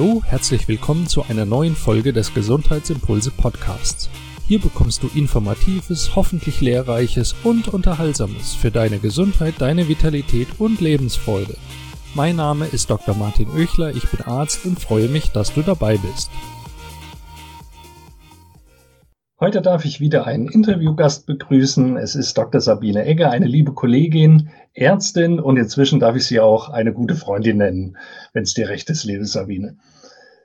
Hallo, herzlich willkommen zu einer neuen Folge des Gesundheitsimpulse Podcasts. Hier bekommst du informatives, hoffentlich lehrreiches und unterhaltsames für deine Gesundheit, deine Vitalität und Lebensfreude. Mein Name ist Dr. Martin Oechler, ich bin Arzt und freue mich, dass du dabei bist. Heute darf ich wieder einen Interviewgast begrüßen. Es ist Dr. Sabine Egger, eine liebe Kollegin, Ärztin und inzwischen darf ich sie auch eine gute Freundin nennen, wenn es dir recht ist, liebe Sabine.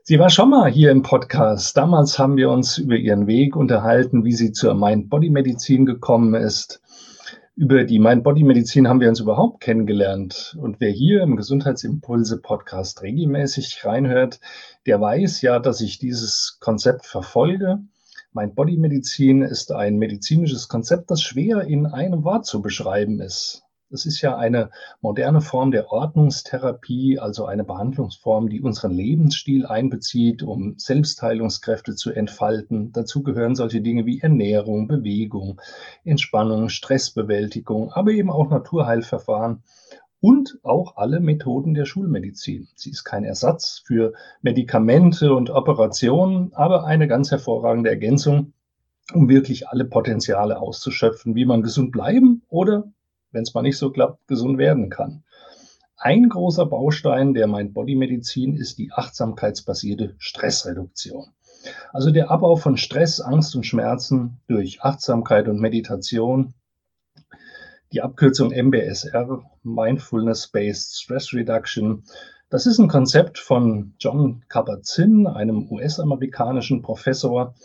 Sie war schon mal hier im Podcast. Damals haben wir uns über ihren Weg unterhalten, wie sie zur Mind-Body-Medizin gekommen ist. Über die Mind-Body-Medizin haben wir uns überhaupt kennengelernt. Und wer hier im Gesundheitsimpulse-Podcast regelmäßig reinhört, der weiß ja, dass ich dieses Konzept verfolge Mind-Body-Medizin ist ein medizinisches Konzept, das schwer in einem Wort zu beschreiben ist. Es ist ja eine moderne Form der Ordnungstherapie, also eine Behandlungsform, die unseren Lebensstil einbezieht, um Selbstheilungskräfte zu entfalten. Dazu gehören solche Dinge wie Ernährung, Bewegung, Entspannung, Stressbewältigung, aber eben auch Naturheilverfahren und auch alle Methoden der Schulmedizin. Sie ist kein Ersatz für Medikamente und Operationen, aber eine ganz hervorragende Ergänzung, um wirklich alle Potenziale auszuschöpfen, wie man gesund bleiben oder, wenn es mal nicht so klappt, gesund werden kann. Ein großer Baustein der Mind-Body-Medizin ist die achtsamkeitsbasierte Stressreduktion. Also der Abbau von Stress, Angst und Schmerzen durch Achtsamkeit und Meditation die Abkürzung MBSR, Mindfulness-Based Stress Reduction. Das ist ein Konzept von John Kabat-Zinn, einem US-amerikanischen Professor.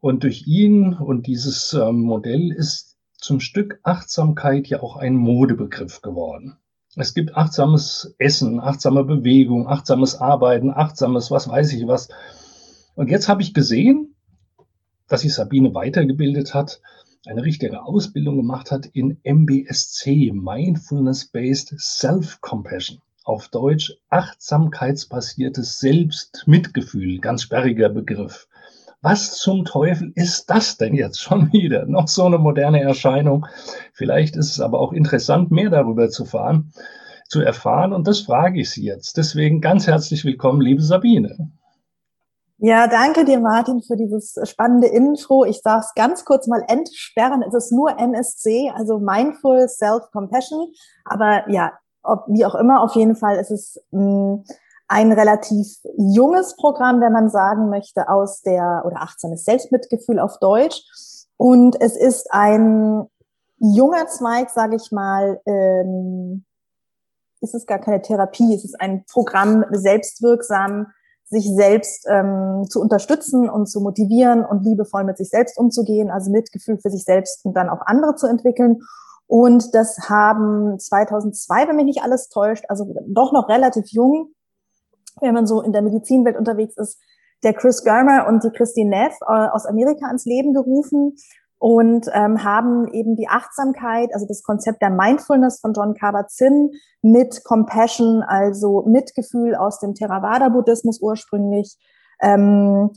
Und durch ihn und dieses ähm, Modell ist zum Stück Achtsamkeit ja auch ein Modebegriff geworden. Es gibt achtsames Essen, achtsame Bewegung, achtsames Arbeiten, achtsames was weiß ich was. Und jetzt habe ich gesehen, dass sich Sabine weitergebildet hat eine richtige Ausbildung gemacht hat in MBSC, Mindfulness-Based Self-Compassion. Auf Deutsch achtsamkeitsbasiertes Selbstmitgefühl, ganz sperriger Begriff. Was zum Teufel ist das denn jetzt schon wieder? Noch so eine moderne Erscheinung. Vielleicht ist es aber auch interessant, mehr darüber zu fahren, zu erfahren. Und das frage ich Sie jetzt. Deswegen ganz herzlich willkommen, liebe Sabine. Ja, danke dir, Martin, für dieses spannende Intro. Ich darf es ganz kurz mal entsperren. Es ist nur MSC, also Mindful Self-Compassion. Aber ja, ob, wie auch immer, auf jeden Fall ist es mh, mm, ein relativ junges Programm, wenn man sagen möchte, aus der, oder achtsames Selbstmitgefühl auf Deutsch. Und es ist ein junger Zweig, sage ich mal, ähm, ist es gar keine Therapie, es ist ein Programm selbstwirksam sich selbst ähm, zu unterstützen und zu motivieren und liebevoll mit sich selbst umzugehen, also Mitgefühl für sich selbst und dann auch andere zu entwickeln. Und das haben 2002, wenn mich nicht alles täuscht, also doch noch relativ jung, wenn man so in der Medizinwelt unterwegs ist, der Chris Germer und die Christine Neff äh, aus Amerika ans Leben gerufen und ähm, haben eben die Achtsamkeit, also das Konzept der Mindfulness von John Kabat-Zinn mit Compassion, also Mitgefühl aus dem Theravada-Buddhismus ursprünglich ähm,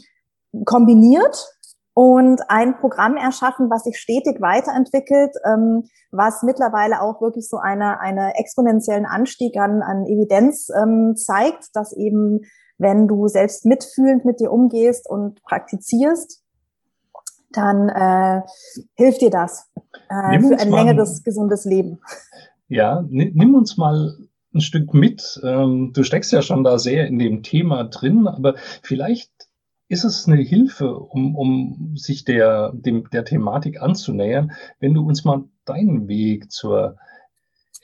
kombiniert und ein Programm erschaffen, was sich stetig weiterentwickelt, ähm, was mittlerweile auch wirklich so eine, eine exponentiellen Anstieg an, an Evidenz ähm, zeigt, dass eben, wenn du selbst mitfühlend mit dir umgehst und praktizierst, dann äh, hilft dir das äh, für ein längeres, gesundes Leben. Ja, nimm uns mal ein Stück mit. Ähm, du steckst ja schon da sehr in dem Thema drin, aber vielleicht ist es eine Hilfe, um, um sich der, dem, der Thematik anzunähern, wenn du uns mal deinen Weg zur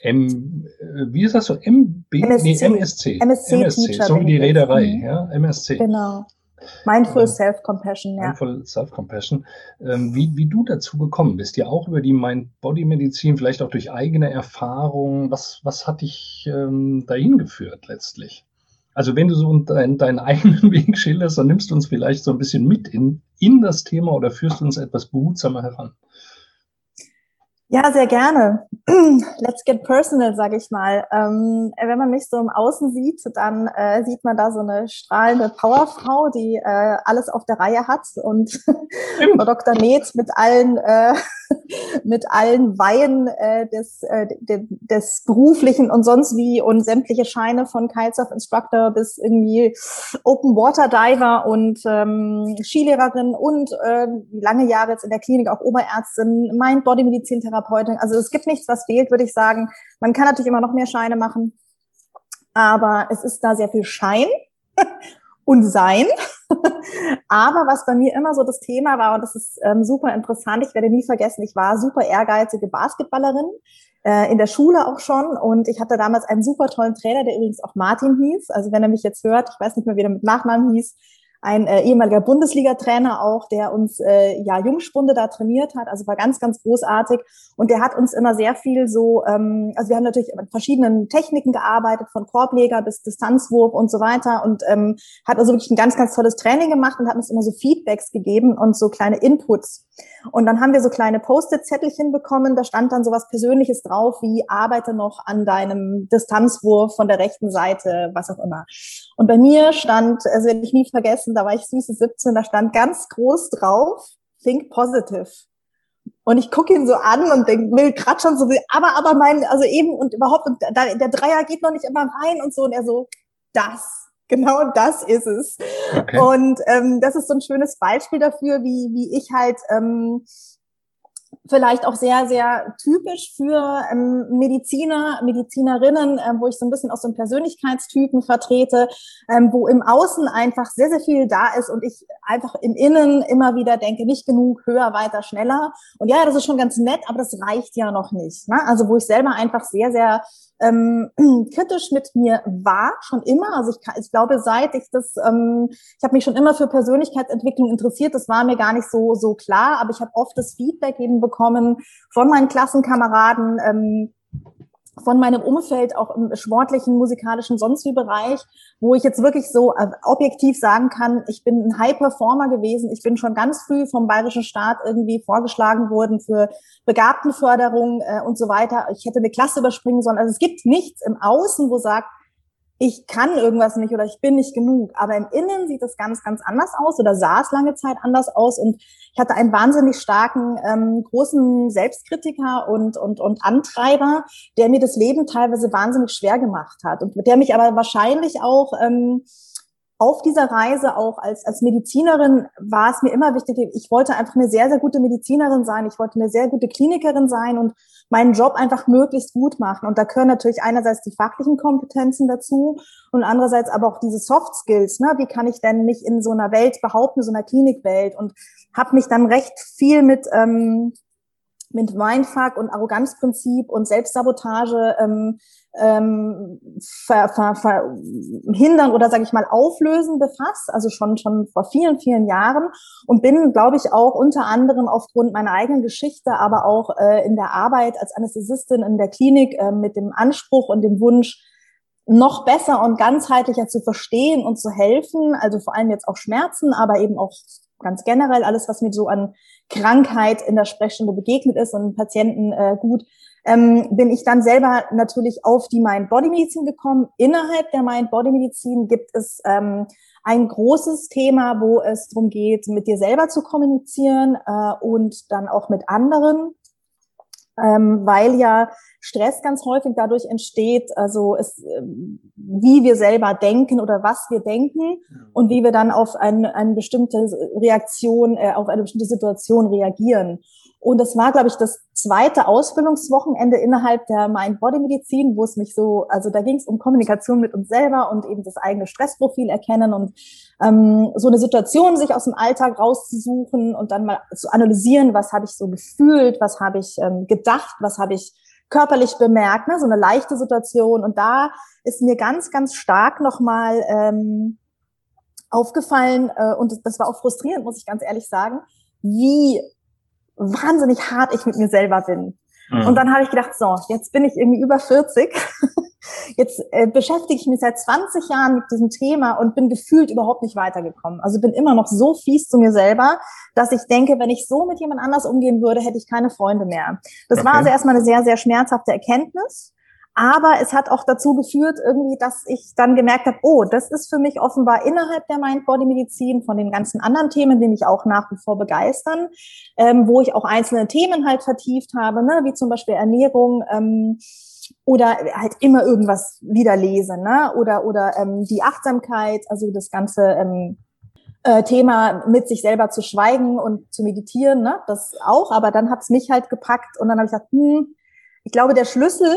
M, äh, wie ist das so? MB? MSC. Nee, MSC. MSC, MSC so wie die Reederei, mhm. ja, MSC. Genau. Mindful Self-Compassion, ja. Mindful Self-Compassion. Ähm, wie, wie du dazu gekommen bist, ja auch über die Mind-Body-Medizin, vielleicht auch durch eigene Erfahrungen. Was, was hat dich ähm, dahin geführt letztlich? Also wenn du so dein, deinen eigenen Weg schilderst, dann nimmst du uns vielleicht so ein bisschen mit in, in das Thema oder führst uns etwas behutsamer heran. Ja, sehr gerne. let's get personal, sage ich mal. Ähm, wenn man mich so im Außen sieht, dann äh, sieht man da so eine strahlende Powerfrau, die äh, alles auf der Reihe hat und Frau Dr. Neth mit allen äh, mit allen Weihen äh, des, äh, de, des beruflichen und sonst wie und sämtliche Scheine von Kitesurf Instructor bis irgendwie Open Water Diver und ähm, Skilehrerin und äh, lange Jahre jetzt in der Klinik auch Oberärztin, Mind Body Medizin Therapeutin. Also es gibt nichts, was fehlt, würde ich sagen. Man kann natürlich immer noch mehr Scheine machen, aber es ist da sehr viel Schein und Sein. Aber was bei mir immer so das Thema war, und das ist ähm, super interessant, ich werde nie vergessen, ich war super ehrgeizige Basketballerin, äh, in der Schule auch schon. Und ich hatte damals einen super tollen Trainer, der übrigens auch Martin hieß. Also wenn er mich jetzt hört, ich weiß nicht mehr, wie er mit Nachnamen hieß, ein äh, ehemaliger Bundesliga-Trainer auch, der uns äh, ja Jungspunde da trainiert hat, also war ganz, ganz großartig. Und der hat uns immer sehr viel so, ähm, also wir haben natürlich mit verschiedenen Techniken gearbeitet, von Korbleger bis Distanzwurf und so weiter und ähm, hat also wirklich ein ganz, ganz tolles Training gemacht und hat uns immer so Feedbacks gegeben und so kleine Inputs. Und dann haben wir so kleine Post-it-Zettelchen bekommen, da stand dann so was Persönliches drauf, wie arbeite noch an deinem Distanzwurf von der rechten Seite, was auch immer. Und bei mir stand, also werde ich nie vergessen, da war ich süße 17, da stand ganz groß drauf, think positive. Und ich gucke ihn so an und denk, will grad schon so, aber, aber mein, also eben und überhaupt, und da, der Dreier geht noch nicht immer rein und so. Und er so, das, genau das ist es. Okay. Und ähm, das ist so ein schönes Beispiel dafür, wie, wie ich halt ähm, vielleicht auch sehr, sehr typisch für ähm, Mediziner, Medizinerinnen, ähm, wo ich so ein bisschen aus so einem Persönlichkeitstypen vertrete, ähm, wo im Außen einfach sehr, sehr viel da ist und ich einfach im Innen immer wieder denke, nicht genug, höher, weiter, schneller. Und ja, das ist schon ganz nett, aber das reicht ja noch nicht. Ne? Also wo ich selber einfach sehr, sehr ähm, kritisch mit mir war, schon immer. Also ich, ich glaube, seit ich das, ähm, ich habe mich schon immer für Persönlichkeitsentwicklung interessiert. Das war mir gar nicht so so klar, aber ich habe oft das Feedback eben bekommen von meinen Klassenkameraden. Ähm, von meinem Umfeld, auch im sportlichen, musikalischen, sonst wie Bereich, wo ich jetzt wirklich so äh, objektiv sagen kann, ich bin ein High Performer gewesen. Ich bin schon ganz früh vom bayerischen Staat irgendwie vorgeschlagen worden für Begabtenförderung äh, und so weiter. Ich hätte eine Klasse überspringen sollen. Also es gibt nichts im Außen, wo sagt, ich kann irgendwas nicht oder ich bin nicht genug. Aber im Innen sieht es ganz, ganz anders aus oder sah es lange Zeit anders aus. Und ich hatte einen wahnsinnig starken, ähm, großen Selbstkritiker und, und, und Antreiber, der mir das Leben teilweise wahnsinnig schwer gemacht hat und der mich aber wahrscheinlich auch ähm, auf dieser Reise auch als, als Medizinerin war es mir immer wichtig, ich wollte einfach eine sehr, sehr gute Medizinerin sein, ich wollte eine sehr gute Klinikerin sein und meinen Job einfach möglichst gut machen. Und da gehören natürlich einerseits die fachlichen Kompetenzen dazu und andererseits aber auch diese Soft Skills. Ne? Wie kann ich denn mich in so einer Welt behaupten, so einer Klinikwelt? Und habe mich dann recht viel mit ähm, mit Mindfuck und Arroganzprinzip und Selbstsabotage ähm, ähm, ver, ver, verhindern oder sage ich mal auflösen befasst, also schon schon vor vielen vielen Jahren. Und bin, glaube ich, auch unter anderem aufgrund meiner eigenen Geschichte, aber auch äh, in der Arbeit als Anästhesistin in der Klinik äh, mit dem Anspruch und dem Wunsch noch besser und ganzheitlicher zu verstehen und zu helfen, also vor allem jetzt auch Schmerzen, aber eben auch ganz generell alles, was mir so an Krankheit in der Sprechstunde begegnet ist und Patienten äh, gut, ähm, bin ich dann selber natürlich auf die Mind-Body-Medizin gekommen. Innerhalb der Mind-Body-Medizin gibt es ähm, ein großes Thema, wo es darum geht, mit dir selber zu kommunizieren äh, und dann auch mit anderen ähm, weil ja Stress ganz häufig dadurch entsteht, also es, ähm, wie wir selber denken oder was wir denken und wie wir dann auf eine, eine bestimmte Reaktion, äh, auf eine bestimmte Situation reagieren. Und das war, glaube ich, das zweite Ausbildungswochenende innerhalb der Mind-Body-Medizin, wo es mich so, also da ging es um Kommunikation mit uns selber und eben das eigene Stressprofil erkennen und ähm, so eine Situation sich aus dem Alltag rauszusuchen und dann mal zu analysieren, was habe ich so gefühlt, was habe ich ähm, gedacht, was habe ich körperlich bemerkt, ne? so eine leichte Situation. Und da ist mir ganz, ganz stark nochmal ähm, aufgefallen, äh, und das, das war auch frustrierend, muss ich ganz ehrlich sagen, wie wahnsinnig hart ich mit mir selber bin. Mhm. Und dann habe ich gedacht, so, jetzt bin ich irgendwie über 40. jetzt äh, beschäftige ich mich seit 20 Jahren mit diesem Thema und bin gefühlt überhaupt nicht weitergekommen. Also bin immer noch so fies zu mir selber, dass ich denke, wenn ich so mit jemand anders umgehen würde, hätte ich keine Freunde mehr. Das okay. war also erstmal eine sehr, sehr schmerzhafte Erkenntnis. Aber es hat auch dazu geführt, irgendwie, dass ich dann gemerkt habe, oh, das ist für mich offenbar innerhalb der Mind-Body-Medizin von den ganzen anderen Themen, die mich auch nach wie vor begeistern, ähm, wo ich auch einzelne Themen halt vertieft habe, ne, wie zum Beispiel Ernährung ähm, oder halt immer irgendwas wieder lese, ne, oder oder ähm, die Achtsamkeit, also das ganze ähm, äh, Thema mit sich selber zu schweigen und zu meditieren, ne, das auch. Aber dann hat's mich halt gepackt und dann habe ich gesagt, hm, ich glaube, der Schlüssel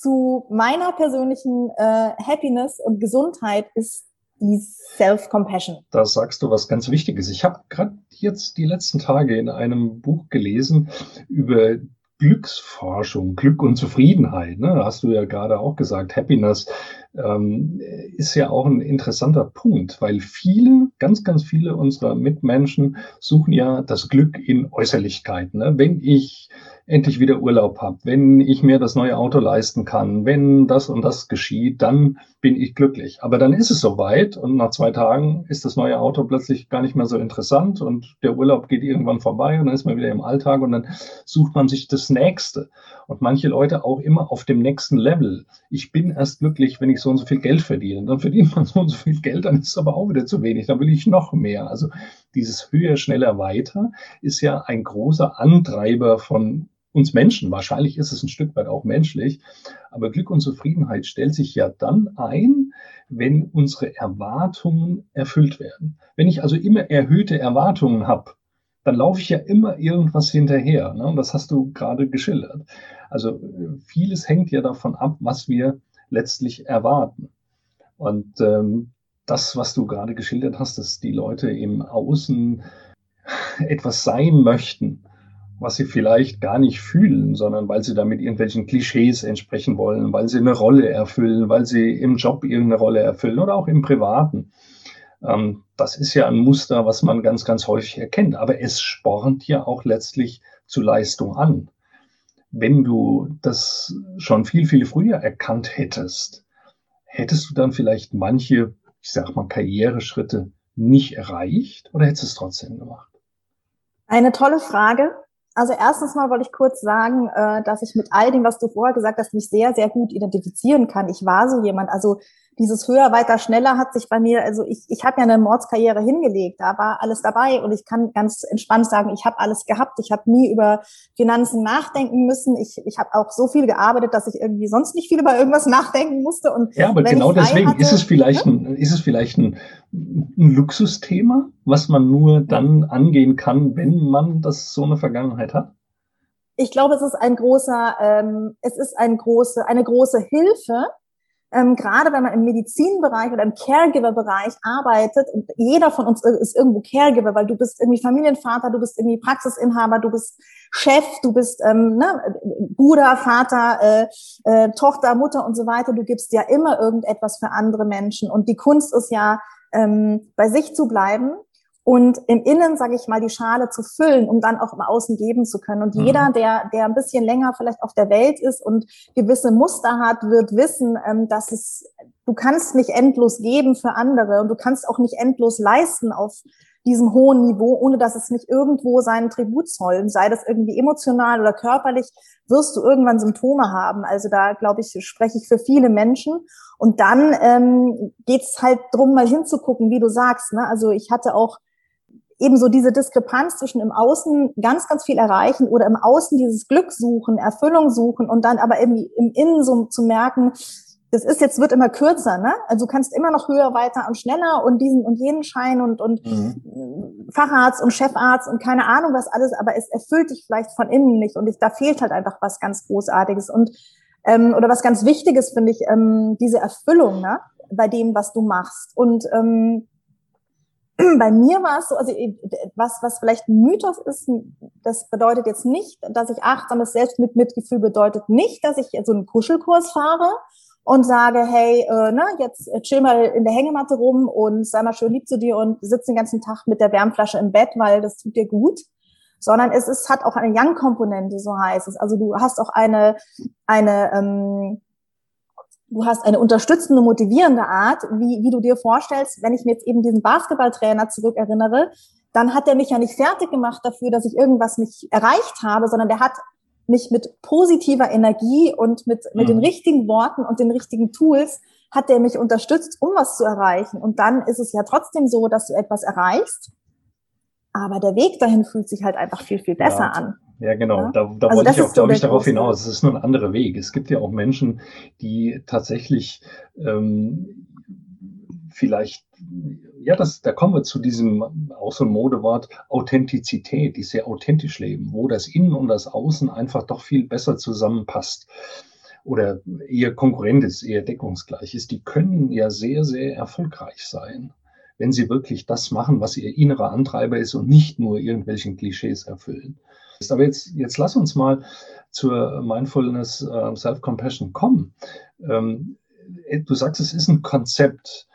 zu meiner persönlichen äh, Happiness und Gesundheit ist die Self-Compassion. Da sagst du was ganz Wichtiges. Ich habe gerade jetzt die letzten Tage in einem Buch gelesen über Glücksforschung, Glück und Zufriedenheit. Ne? Hast du ja gerade auch gesagt, Happiness ähm, ist ja auch ein interessanter Punkt, weil viele, ganz, ganz viele unserer Mitmenschen suchen ja das Glück in Äußerlichkeiten. Ne? Wenn ich endlich wieder Urlaub habe, wenn ich mir das neue Auto leisten kann, wenn das und das geschieht, dann bin ich glücklich. Aber dann ist es soweit und nach zwei Tagen ist das neue Auto plötzlich gar nicht mehr so interessant und der Urlaub geht irgendwann vorbei und dann ist man wieder im Alltag und dann sucht man sich das nächste. Und manche Leute auch immer auf dem nächsten Level. Ich bin erst glücklich, wenn ich so und so viel Geld verdiene. Dann verdient man so und so viel Geld, dann ist es aber auch wieder zu wenig. Dann will ich noch mehr. Also dieses höher, schneller, weiter ist ja ein großer Antreiber von uns Menschen. Wahrscheinlich ist es ein Stück weit auch menschlich. Aber Glück und Zufriedenheit stellt sich ja dann ein, wenn unsere Erwartungen erfüllt werden. Wenn ich also immer erhöhte Erwartungen habe, dann laufe ich ja immer irgendwas hinterher. Ne? Und das hast du gerade geschildert. Also vieles hängt ja davon ab, was wir letztlich erwarten. Und ähm, das, was du gerade geschildert hast, dass die Leute im Außen etwas sein möchten, was sie vielleicht gar nicht fühlen, sondern weil sie damit irgendwelchen Klischees entsprechen wollen, weil sie eine Rolle erfüllen, weil sie im Job irgendeine Rolle erfüllen oder auch im Privaten. Ähm, das ist ja ein Muster, was man ganz, ganz häufig erkennt. Aber es spornt ja auch letztlich zu Leistung an. Wenn du das schon viel, viel früher erkannt hättest, hättest du dann vielleicht manche, ich sag mal, Karriereschritte nicht erreicht oder hättest du es trotzdem gemacht? Eine tolle Frage. Also erstens mal wollte ich kurz sagen, äh, dass ich mit all dem, was du vorher gesagt hast, mich sehr, sehr gut identifizieren kann. Ich war so jemand. Also dieses höher, weiter, schneller hat sich bei mir, also ich, ich habe ja eine Mordskarriere hingelegt, da war alles dabei und ich kann ganz entspannt sagen, ich habe alles gehabt. Ich habe nie über Finanzen nachdenken müssen. Ich, ich habe auch so viel gearbeitet, dass ich irgendwie sonst nicht viel über irgendwas nachdenken musste. Und ja, aber genau deswegen hatte, ist es vielleicht ne? ein, ist es vielleicht ein, ein Luxusthema, was man nur dann angehen kann, wenn man das so eine Vergangenheit hat? Ich glaube, es ist ein großer, ähm, es ist ein große, eine große Hilfe, ähm, gerade wenn man im Medizinbereich oder im Caregiver-Bereich arbeitet, und jeder von uns ist irgendwo Caregiver, weil du bist irgendwie Familienvater, du bist irgendwie Praxisinhaber, du bist Chef, du bist ähm, ne, Bruder, Vater, äh, äh, Tochter, Mutter und so weiter. Du gibst ja immer irgendetwas für andere Menschen. Und die Kunst ist ja, ähm, bei sich zu bleiben und im Innen, sage ich mal, die Schale zu füllen, um dann auch im Außen geben zu können. Und mhm. jeder, der, der ein bisschen länger vielleicht auf der Welt ist und gewisse Muster hat, wird wissen, ähm, dass es, du kannst nicht endlos geben für andere und du kannst auch nicht endlos leisten auf diesem hohen Niveau, ohne dass es nicht irgendwo seinen Tribut zollen, sei das irgendwie emotional oder körperlich, wirst du irgendwann Symptome haben. Also da, glaube ich, spreche ich für viele Menschen. Und dann ähm, geht es halt drum, mal hinzugucken, wie du sagst. Ne? Also ich hatte auch ebenso diese Diskrepanz zwischen im Außen ganz, ganz viel erreichen oder im Außen dieses Glück suchen, Erfüllung suchen und dann aber im, im Innen so zu merken, das ist jetzt, wird immer kürzer, ne? Also du kannst immer noch höher, weiter und schneller und diesen und jenen Schein und, und mhm. Facharzt und Chefarzt und keine Ahnung was alles, aber es erfüllt dich vielleicht von innen nicht und ich, da fehlt halt einfach was ganz Großartiges und ähm, oder was ganz Wichtiges finde ich, ähm, diese Erfüllung, ne? Bei dem, was du machst. Und ähm, bei mir war es so, also äh, was, was vielleicht ein Mythos ist, das bedeutet jetzt nicht, dass ich achtsames Selbstmitgefühl bedeutet nicht, dass ich so einen Kuschelkurs fahre und sage, hey, äh, na, jetzt äh, chill mal in der Hängematte rum und sei mal schön lieb zu dir und sitz den ganzen Tag mit der Wärmflasche im Bett, weil das tut dir gut. Sondern es ist, hat auch eine Young-Komponente, so heißt es. Also du hast auch eine, eine ähm, du hast eine unterstützende, motivierende Art, wie, wie du dir vorstellst, wenn ich mir jetzt eben diesen Basketballtrainer zurückerinnere, dann hat er mich ja nicht fertig gemacht dafür, dass ich irgendwas nicht erreicht habe, sondern der hat mich mit positiver Energie und mit, mit mhm. den richtigen Worten und den richtigen Tools hat der mich unterstützt, um was zu erreichen. Und dann ist es ja trotzdem so, dass du etwas erreichst, aber der Weg dahin fühlt sich halt einfach viel, viel besser ja. an. Ja, genau. Ja? Da, da also wollte ich auch, glaube ich, darauf hinaus. Es ist nur ein anderer Weg. Es gibt ja auch Menschen, die tatsächlich ähm, vielleicht, ja, das, da kommen wir zu diesem, auch so ein Modewort, Authentizität, die sehr authentisch leben, wo das Innen und das Außen einfach doch viel besser zusammenpasst oder eher konkurrent ist, eher deckungsgleich ist. Die können ja sehr, sehr erfolgreich sein wenn sie wirklich das machen, was ihr innerer Antreiber ist und nicht nur irgendwelchen Klischees erfüllen. Aber jetzt, jetzt lass uns mal zur Mindfulness äh, Self-Compassion kommen. Ähm, du sagst, es ist ein Konzept,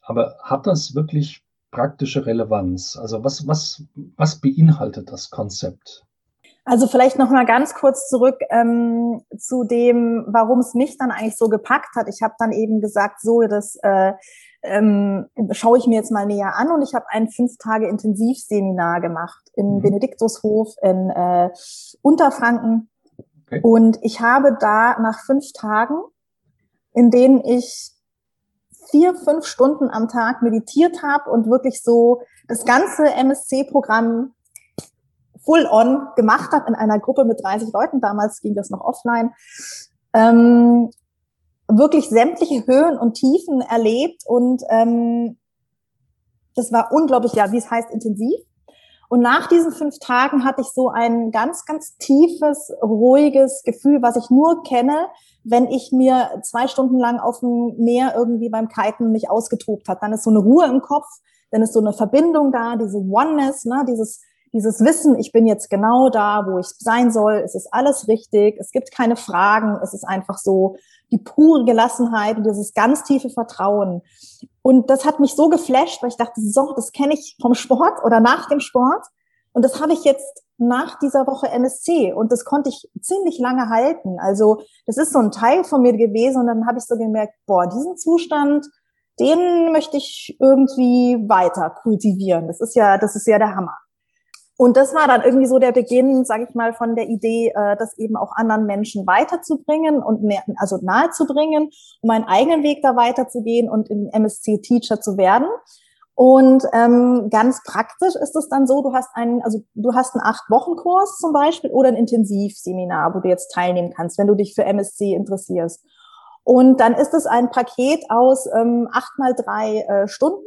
aber hat das wirklich praktische Relevanz? Also was, was, was beinhaltet das Konzept? Also vielleicht noch mal ganz kurz zurück ähm, zu dem, warum es mich dann eigentlich so gepackt hat. Ich habe dann eben gesagt, so das äh, ähm, schaue ich mir jetzt mal näher an und ich habe ein fünf Tage Intensivseminar gemacht im mhm. Benediktushof in äh, Unterfranken okay. und ich habe da nach fünf Tagen, in denen ich vier, fünf Stunden am Tag meditiert habe und wirklich so das ganze MSC-Programm full on gemacht habe in einer Gruppe mit 30 Leuten. Damals ging das noch offline. Ähm, wirklich sämtliche Höhen und Tiefen erlebt und ähm, das war unglaublich, ja, wie es heißt, intensiv. Und nach diesen fünf Tagen hatte ich so ein ganz, ganz tiefes, ruhiges Gefühl, was ich nur kenne, wenn ich mir zwei Stunden lang auf dem Meer irgendwie beim Kiten mich ausgetobt hat. Dann ist so eine Ruhe im Kopf, dann ist so eine Verbindung da, diese Oneness, ne, dieses dieses Wissen, ich bin jetzt genau da, wo ich sein soll, es ist alles richtig, es gibt keine Fragen, es ist einfach so die pure Gelassenheit und dieses ganz tiefe Vertrauen. Und das hat mich so geflasht, weil ich dachte, so, das kenne ich vom Sport oder nach dem Sport. Und das habe ich jetzt nach dieser Woche NSC und das konnte ich ziemlich lange halten. Also das ist so ein Teil von mir gewesen und dann habe ich so gemerkt, boah, diesen Zustand, den möchte ich irgendwie weiter kultivieren. Das ist ja, das ist ja der Hammer. Und das war dann irgendwie so der Beginn, sage ich mal, von der Idee, äh, das eben auch anderen Menschen weiterzubringen und mehr, also nahezubringen, um einen eigenen Weg da weiterzugehen und im MSC Teacher zu werden. Und ähm, ganz praktisch ist es dann so, du hast einen, also du hast einen acht Wochen Kurs zum Beispiel oder ein Intensivseminar, wo du jetzt teilnehmen kannst, wenn du dich für MSC interessierst. Und dann ist es ein Paket aus ähm, acht mal drei äh, Stunden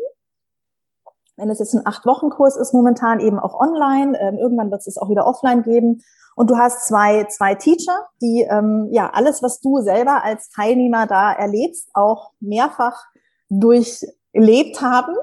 wenn es jetzt ein Acht-Wochen-Kurs ist, momentan eben auch online. Ähm, irgendwann wird es auch wieder offline geben. Und du hast zwei, zwei Teacher, die ähm, ja alles, was du selber als Teilnehmer da erlebst, auch mehrfach durchlebt haben.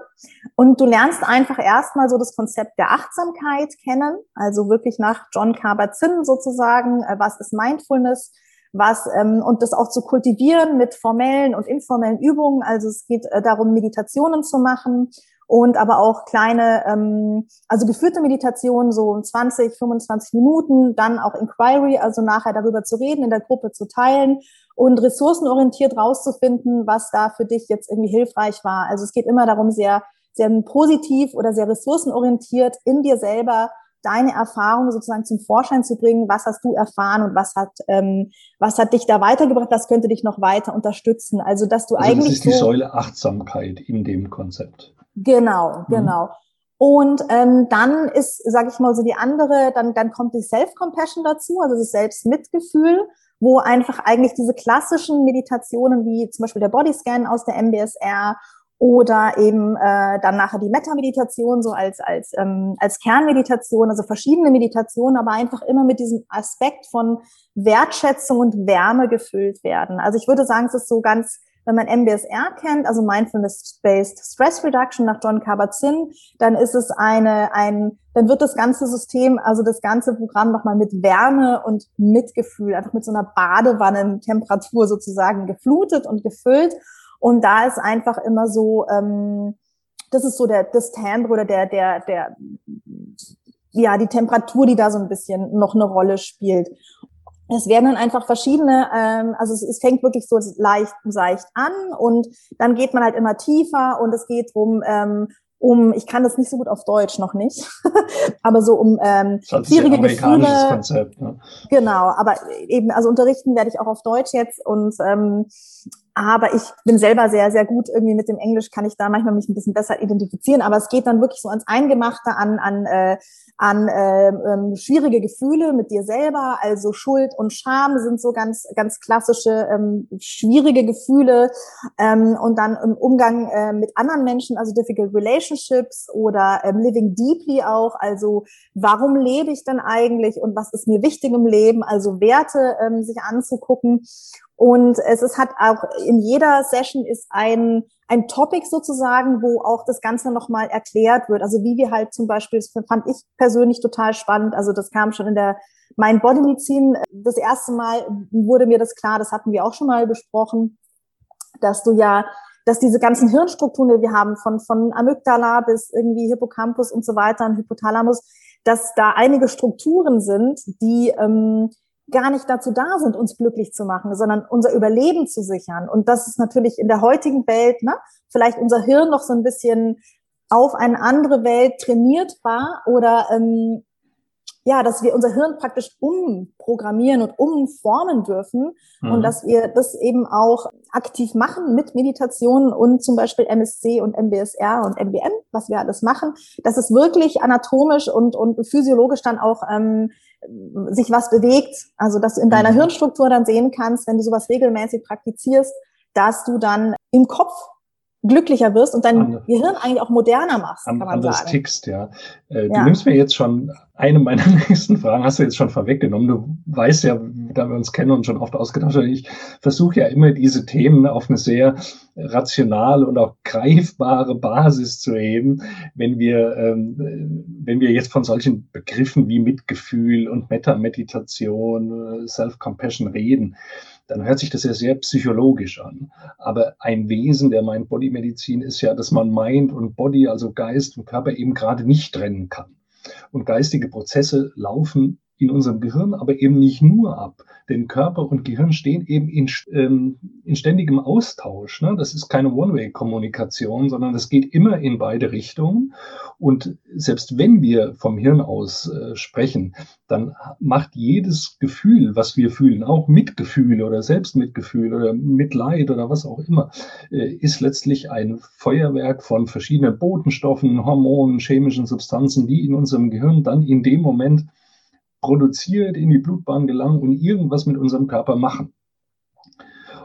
Und du lernst einfach erstmal so das Konzept der Achtsamkeit kennen, also wirklich nach John Kabat-Zinn sozusagen, äh, was ist Mindfulness, was ähm, und das auch zu kultivieren mit formellen und informellen Übungen. Also es geht äh, darum, Meditationen zu machen und aber auch kleine, ähm, also geführte Meditationen, so 20, 25 Minuten, dann auch Inquiry, also nachher darüber zu reden, in der Gruppe zu teilen und ressourcenorientiert rauszufinden, was da für dich jetzt irgendwie hilfreich war. Also es geht immer darum, sehr, sehr positiv oder sehr ressourcenorientiert in dir selber deine Erfahrungen sozusagen zum Vorschein zu bringen. Was hast du erfahren und was hat, ähm, was hat dich da weitergebracht? Was könnte dich noch weiter unterstützen? Also, dass du also eigentlich. Das ist die so Säule Achtsamkeit in dem Konzept. Genau, mhm. genau. Und ähm, dann ist, sage ich mal, so die andere, dann, dann kommt die Self-Compassion dazu, also das Selbstmitgefühl, wo einfach eigentlich diese klassischen Meditationen wie zum Beispiel der Bodyscan aus der MBSR oder eben äh, dann nachher die Metta-Meditation so als als ähm, als Kernmeditation, also verschiedene Meditationen, aber einfach immer mit diesem Aspekt von Wertschätzung und Wärme gefüllt werden. Also ich würde sagen, es ist so ganz wenn man MBSR kennt, also Mindfulness-Based Stress Reduction nach John Kabat-Zinn, dann ist es eine, ein, dann wird das ganze System, also das ganze Programm nochmal mit Wärme und Mitgefühl, einfach mit so einer Badewannentemperatur sozusagen geflutet und gefüllt. Und da ist einfach immer so, ähm, das ist so der, das Timbre oder der, der, der, ja, die Temperatur, die da so ein bisschen noch eine Rolle spielt. Es werden dann einfach verschiedene, ähm, also es, es fängt wirklich so leicht seicht an und dann geht man halt immer tiefer und es geht drum, ähm, um, ich kann das nicht so gut auf Deutsch noch nicht, aber so um ähm, schwierige Gefühle. Konzept, ne? Genau, aber eben, also unterrichten werde ich auch auf Deutsch jetzt und ähm, aber ich bin selber sehr, sehr gut irgendwie mit dem Englisch, kann ich da manchmal mich ein bisschen besser identifizieren. Aber es geht dann wirklich so ans Eingemachte, an, an, äh, an äh, ähm, schwierige Gefühle mit dir selber. Also Schuld und Scham sind so ganz, ganz klassische ähm, schwierige Gefühle. Ähm, und dann im Umgang äh, mit anderen Menschen, also difficult relationships oder ähm, living deeply auch. Also warum lebe ich denn eigentlich und was ist mir wichtig im Leben? Also Werte ähm, sich anzugucken. Und es ist hat auch in jeder Session ist ein ein Topic sozusagen, wo auch das Ganze nochmal erklärt wird. Also wie wir halt zum Beispiel, das fand ich persönlich total spannend. Also das kam schon in der Mind Body Medizin. Das erste Mal wurde mir das klar. Das hatten wir auch schon mal besprochen, dass du ja dass diese ganzen Hirnstrukturen, die wir haben, von, von Amygdala bis irgendwie Hippocampus und so weiter, und Hypothalamus, dass da einige Strukturen sind, die ähm, gar nicht dazu da sind, uns glücklich zu machen, sondern unser Überleben zu sichern. Und das ist natürlich in der heutigen Welt, ne, vielleicht unser Hirn noch so ein bisschen auf eine andere Welt trainiert war oder ähm, ja, dass wir unser Hirn praktisch umprogrammieren und umformen dürfen mhm. und dass wir das eben auch aktiv machen mit Meditationen und zum Beispiel MSC und MBSR und MBM, was wir alles machen, dass es wirklich anatomisch und, und physiologisch dann auch ähm, sich was bewegt. Also dass du in deiner mhm. Hirnstruktur dann sehen kannst, wenn du sowas regelmäßig praktizierst, dass du dann im Kopf glücklicher wirst und dein Ander, Gehirn eigentlich auch moderner machst, kann man anders sagen. tickst, ja. Äh, du ja. nimmst mir jetzt schon eine meiner nächsten Fragen, hast du jetzt schon vorweggenommen. Du weißt ja, da wir uns kennen und schon oft ausgetauscht haben, ich versuche ja immer diese Themen auf eine sehr rationale und auch greifbare Basis zu heben, wenn wir, ähm, wenn wir jetzt von solchen Begriffen wie Mitgefühl und Metameditation, äh, Self-Compassion reden dann hört sich das ja sehr psychologisch an. Aber ein Wesen der Mind-Body-Medizin ist ja, dass man Mind und Body, also Geist und Körper eben gerade nicht trennen kann. Und geistige Prozesse laufen in unserem Gehirn aber eben nicht nur ab. Denn Körper und Gehirn stehen eben in, ähm, in ständigem Austausch. Ne? Das ist keine One-Way-Kommunikation, sondern das geht immer in beide Richtungen. Und selbst wenn wir vom Hirn aus äh, sprechen, dann macht jedes Gefühl, was wir fühlen, auch Mitgefühl oder Selbstmitgefühl oder Mitleid oder was auch immer, äh, ist letztlich ein Feuerwerk von verschiedenen Botenstoffen, Hormonen, chemischen Substanzen, die in unserem Gehirn dann in dem Moment produziert, in die Blutbahn gelangen und irgendwas mit unserem Körper machen.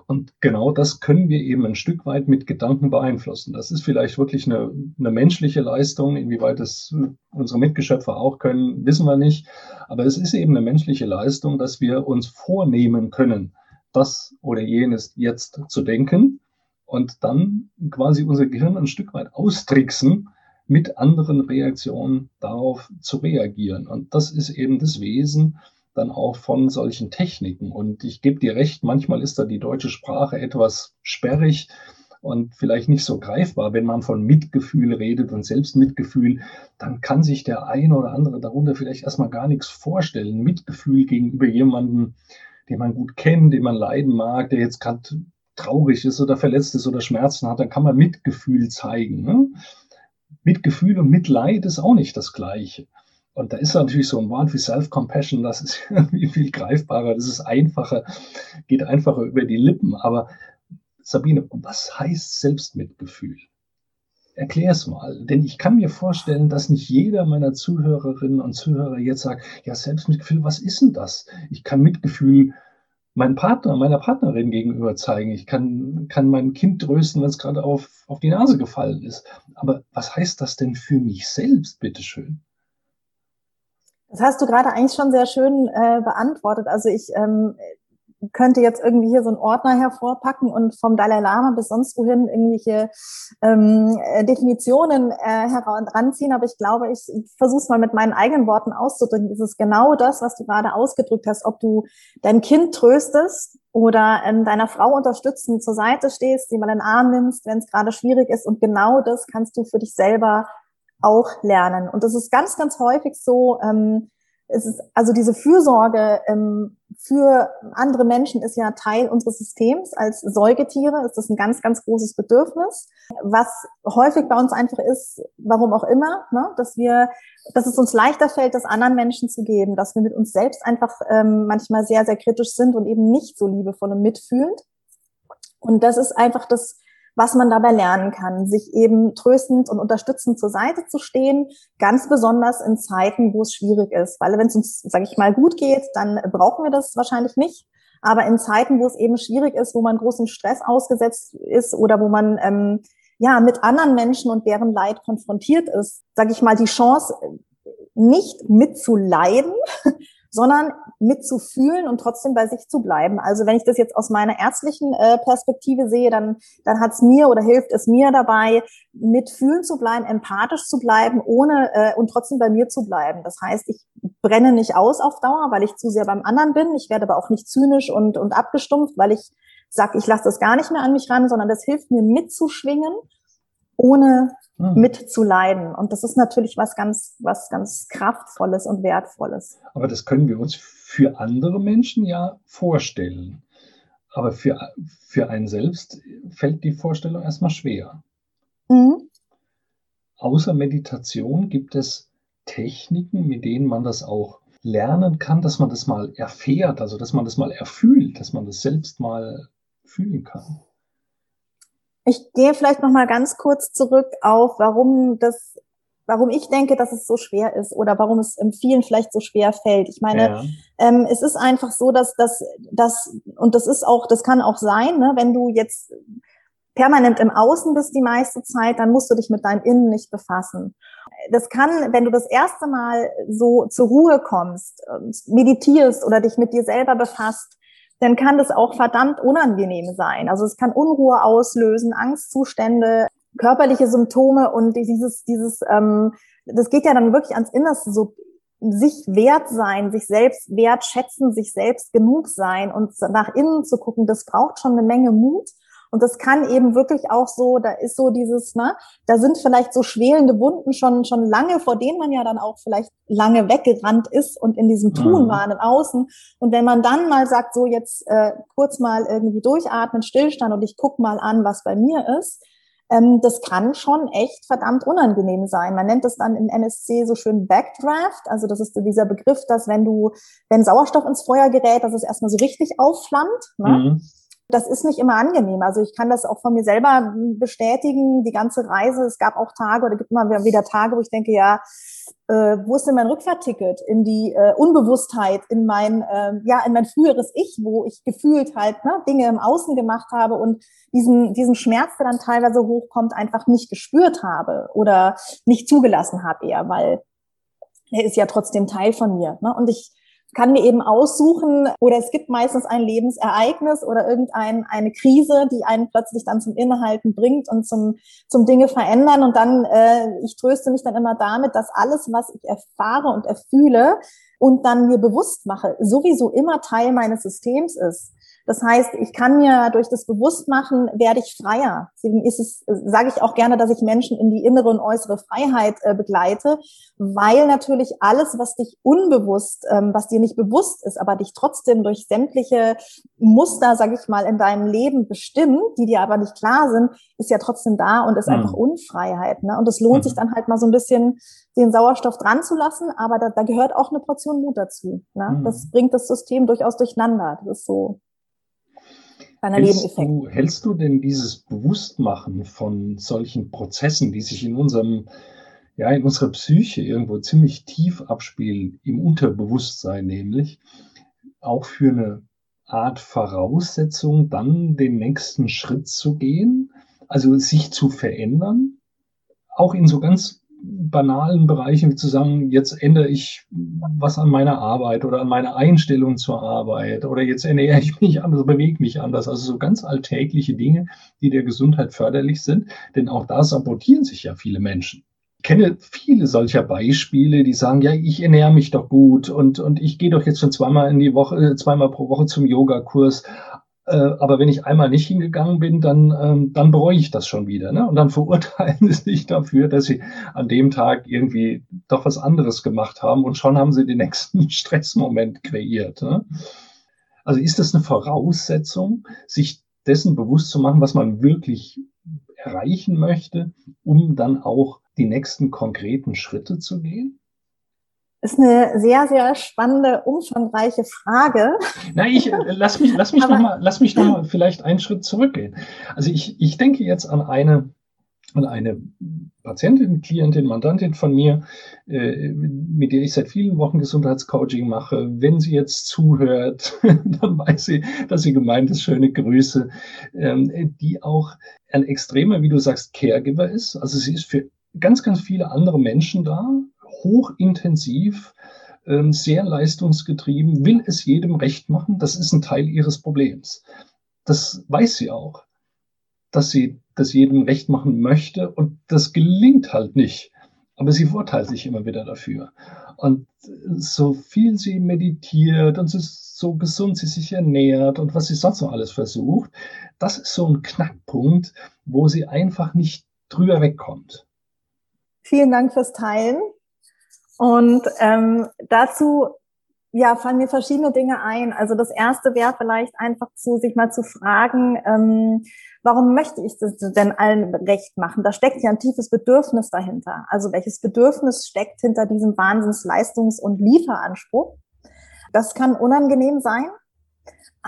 Und genau das können wir eben ein Stück weit mit Gedanken beeinflussen. Das ist vielleicht wirklich eine, eine menschliche Leistung. Inwieweit das unsere Mitgeschöpfe auch können, wissen wir nicht. Aber es ist eben eine menschliche Leistung, dass wir uns vornehmen können, das oder jenes jetzt zu denken und dann quasi unser Gehirn ein Stück weit austricksen, mit anderen Reaktionen darauf zu reagieren. Und das ist eben das Wesen dann auch von solchen Techniken. Und ich gebe dir recht, manchmal ist da die deutsche Sprache etwas sperrig und vielleicht nicht so greifbar. Wenn man von Mitgefühl redet und Selbstmitgefühl, dann kann sich der eine oder andere darunter vielleicht erstmal gar nichts vorstellen. Mitgefühl gegenüber jemandem, den man gut kennt, den man leiden mag, der jetzt gerade traurig ist oder verletzt ist oder Schmerzen hat, dann kann man Mitgefühl zeigen. Ne? Mitgefühl und Mitleid ist auch nicht das Gleiche. Und da ist natürlich so ein Wort wie Self-Compassion, das ist irgendwie viel greifbarer, das ist einfacher, geht einfacher über die Lippen. Aber Sabine, was heißt Selbstmitgefühl? Erklär es mal, denn ich kann mir vorstellen, dass nicht jeder meiner Zuhörerinnen und Zuhörer jetzt sagt, ja, Selbstmitgefühl, was ist denn das? Ich kann Mitgefühl meinem Partner, meiner Partnerin gegenüber zeigen. Ich kann, kann mein Kind trösten, wenn es gerade auf, auf die Nase gefallen ist. Aber was heißt das denn für mich selbst, bitteschön? Das hast du gerade eigentlich schon sehr schön äh, beantwortet. Also ich ähm, könnte jetzt irgendwie hier so einen Ordner hervorpacken und vom Dalai Lama bis sonst wohin irgendwelche ähm, äh, Definitionen äh, heranziehen. Aber ich glaube, ich versuche es mal mit meinen eigenen Worten auszudrücken. Es ist genau das, was du gerade ausgedrückt hast, ob du dein Kind tröstest oder ähm, deiner Frau unterstützend zur Seite stehst, sie mal in den Arm nimmst, wenn es gerade schwierig ist. Und genau das kannst du für dich selber auch lernen. Und das ist ganz, ganz häufig so, ähm, es ist, also diese Fürsorge ähm, für andere Menschen ist ja Teil unseres Systems. Als Säugetiere ist das ein ganz, ganz großes Bedürfnis, was häufig bei uns einfach ist, warum auch immer, ne, dass wir, dass es uns leichter fällt, das anderen Menschen zu geben, dass wir mit uns selbst einfach ähm, manchmal sehr, sehr kritisch sind und eben nicht so liebevoll und mitfühlend. Und das ist einfach das, was man dabei lernen kann, sich eben tröstend und unterstützend zur Seite zu stehen, ganz besonders in Zeiten, wo es schwierig ist. Weil wenn es uns, sage ich mal, gut geht, dann brauchen wir das wahrscheinlich nicht. Aber in Zeiten, wo es eben schwierig ist, wo man großen Stress ausgesetzt ist oder wo man ähm, ja mit anderen Menschen und deren Leid konfrontiert ist, sage ich mal, die Chance nicht mitzuleiden, sondern mitzufühlen und trotzdem bei sich zu bleiben. Also wenn ich das jetzt aus meiner ärztlichen äh, Perspektive sehe, dann, dann hat es mir oder hilft es mir dabei, mitfühlen zu bleiben, empathisch zu bleiben, ohne äh, und trotzdem bei mir zu bleiben. Das heißt, ich brenne nicht aus auf Dauer, weil ich zu sehr beim anderen bin. Ich werde aber auch nicht zynisch und, und abgestumpft, weil ich sage, ich lasse das gar nicht mehr an mich ran, sondern das hilft mir mitzuschwingen, ohne hm. mitzuleiden. Und das ist natürlich was ganz, was ganz Kraftvolles und Wertvolles. Aber das können wir uns für andere Menschen ja vorstellen. Aber für, für einen selbst fällt die Vorstellung erstmal schwer. Mhm. Außer Meditation gibt es Techniken, mit denen man das auch lernen kann, dass man das mal erfährt, also dass man das mal erfühlt, dass man das selbst mal fühlen kann. Ich gehe vielleicht noch mal ganz kurz zurück auf, warum das, warum ich denke, dass es so schwer ist oder warum es vielen vielleicht so schwer fällt. Ich meine, ja. ähm, es ist einfach so, dass das, das und das ist auch, das kann auch sein, ne, wenn du jetzt permanent im Außen bist die meiste Zeit, dann musst du dich mit deinem Innen nicht befassen. Das kann, wenn du das erste Mal so zur Ruhe kommst, meditierst oder dich mit dir selber befasst, dann kann das auch verdammt unangenehm sein. Also es kann Unruhe auslösen, Angstzustände, körperliche Symptome und dieses, dieses, ähm, das geht ja dann wirklich ans Innerste, so sich wert sein, sich selbst wertschätzen, sich selbst genug sein und nach innen zu gucken, das braucht schon eine Menge Mut. Und das kann eben wirklich auch so, da ist so dieses, ne, da sind vielleicht so schwelende Wunden schon, schon lange, vor denen man ja dann auch vielleicht lange weggerannt ist und in diesem Tun mhm. waren im Außen. Und wenn man dann mal sagt, so jetzt äh, kurz mal irgendwie durchatmen, Stillstand und ich guck mal an, was bei mir ist, ähm, das kann schon echt verdammt unangenehm sein. Man nennt das dann im NSC so schön Backdraft. Also das ist so dieser Begriff, dass wenn du, wenn Sauerstoff ins Feuer gerät, dass es erstmal so richtig aufflammt. Ne? Mhm. Das ist nicht immer angenehm. Also ich kann das auch von mir selber bestätigen, die ganze Reise. Es gab auch Tage oder gibt immer wieder Tage, wo ich denke, ja, äh, wo ist denn mein Rückfahrticket in die äh, Unbewusstheit, in mein, äh, ja, in mein früheres Ich, wo ich gefühlt halt ne, Dinge im Außen gemacht habe und diesen, diesen Schmerz, der dann teilweise hochkommt, einfach nicht gespürt habe oder nicht zugelassen habe eher, weil er ist ja trotzdem Teil von mir. Ne? Und ich kann mir eben aussuchen oder es gibt meistens ein Lebensereignis oder irgendeine eine Krise, die einen plötzlich dann zum Innehalten bringt und zum, zum Dinge verändern. Und dann, äh, ich tröste mich dann immer damit, dass alles, was ich erfahre und erfühle und dann mir bewusst mache, sowieso immer Teil meines Systems ist. Das heißt, ich kann mir durch das Bewusstmachen werde ich freier. Deswegen ist es, sage ich auch gerne, dass ich Menschen in die innere und äußere Freiheit äh, begleite, weil natürlich alles, was dich unbewusst, ähm, was dir nicht bewusst ist, aber dich trotzdem durch sämtliche Muster, sage ich mal, in deinem Leben bestimmt, die dir aber nicht klar sind, ist ja trotzdem da und ist mhm. einfach Unfreiheit. Ne? Und es lohnt mhm. sich dann halt mal so ein bisschen den Sauerstoff dran zu lassen, aber da, da gehört auch eine Portion Mut dazu. Ne? Mhm. Das bringt das System durchaus durcheinander. Das ist so kleiner hältst Du, hältst du denn dieses Bewusstmachen von solchen Prozessen, die sich in unserem, ja, in unserer Psyche irgendwo ziemlich tief abspielen, im Unterbewusstsein nämlich, auch für eine Art Voraussetzung, dann den nächsten Schritt zu gehen, also sich zu verändern, auch in so ganz banalen Bereichen wie zu sagen, jetzt ändere ich was an meiner Arbeit oder an meiner Einstellung zur Arbeit oder jetzt ernähre ich mich anders, bewege mich anders. Also so ganz alltägliche Dinge, die der Gesundheit förderlich sind. Denn auch da sabotieren sich ja viele Menschen. Ich kenne viele solcher Beispiele, die sagen, ja, ich ernähre mich doch gut und, und ich gehe doch jetzt schon zweimal in die Woche, zweimal pro Woche zum Yogakurs Äh, aber wenn ich einmal nicht hingegangen bin, dann, ähm, dann bereue ich das schon wieder. Ne? Und dann verurteilen sie sich dafür, dass sie an dem Tag irgendwie doch was anderes gemacht haben und schon haben sie den nächsten Stressmoment kreiert. Ne? Also ist das eine Voraussetzung, sich dessen bewusst zu machen, was man wirklich erreichen möchte, um dann auch die nächsten konkreten Schritte zu gehen? Ist eine sehr, sehr spannende, umfangreiche Frage. Na, ich äh, lass mich, lass mich nochmal, lass mich noch mal vielleicht einen Schritt zurückgehen. Also ich, ich denke jetzt an eine, an eine Patientin, Klientin, Mandantin von mir, äh, mit der ich seit vielen Wochen Gesundheitscoaching mache. Wenn sie jetzt zuhört, dann weiß sie, dass sie gemeint ist, schöne Grüße, ähm, die auch ein extremer, wie du sagst, Caregiver ist. Also sie ist für ganz, ganz viele andere Menschen da, hochintensiv, ähm, sehr leistungsgetrieben, will es jedem recht machen. Das ist ein Teil ihres Problems. Das weiß sie auch, dass sie das jedem recht machen möchte und das gelingt halt nicht. Aber sie verurteilt sich immer wieder dafür. Und so viel sie meditiert und so gesund sie sich ernährt und was sie sonst noch alles versucht, das ist so ein Knackpunkt, wo sie einfach nicht drüber wegkommt. Vielen Dank fürs Teilen. Und ähm, dazu ja, fallen mir verschiedene Dinge ein. Also das erste wäre vielleicht einfach zu sich mal zu fragen, ähm, warum möchte ich das denn allen recht machen? Da steckt ja ein tiefes Bedürfnis dahinter. Also welches Bedürfnis steckt hinter diesem Wahnsinnsleistungs- und Lieferanspruch? Das kann unangenehm sein.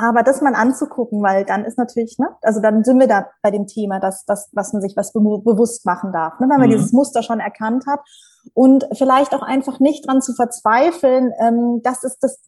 Aber das mal anzugucken, weil dann ist natürlich, ne, also dann sind wir da bei dem Thema, dass, dass, dass man sich was be bewusst machen darf, ne, wenn man mhm. dieses Muster schon erkannt hat und vielleicht auch einfach nicht dran zu verzweifeln, ähm, dass es das,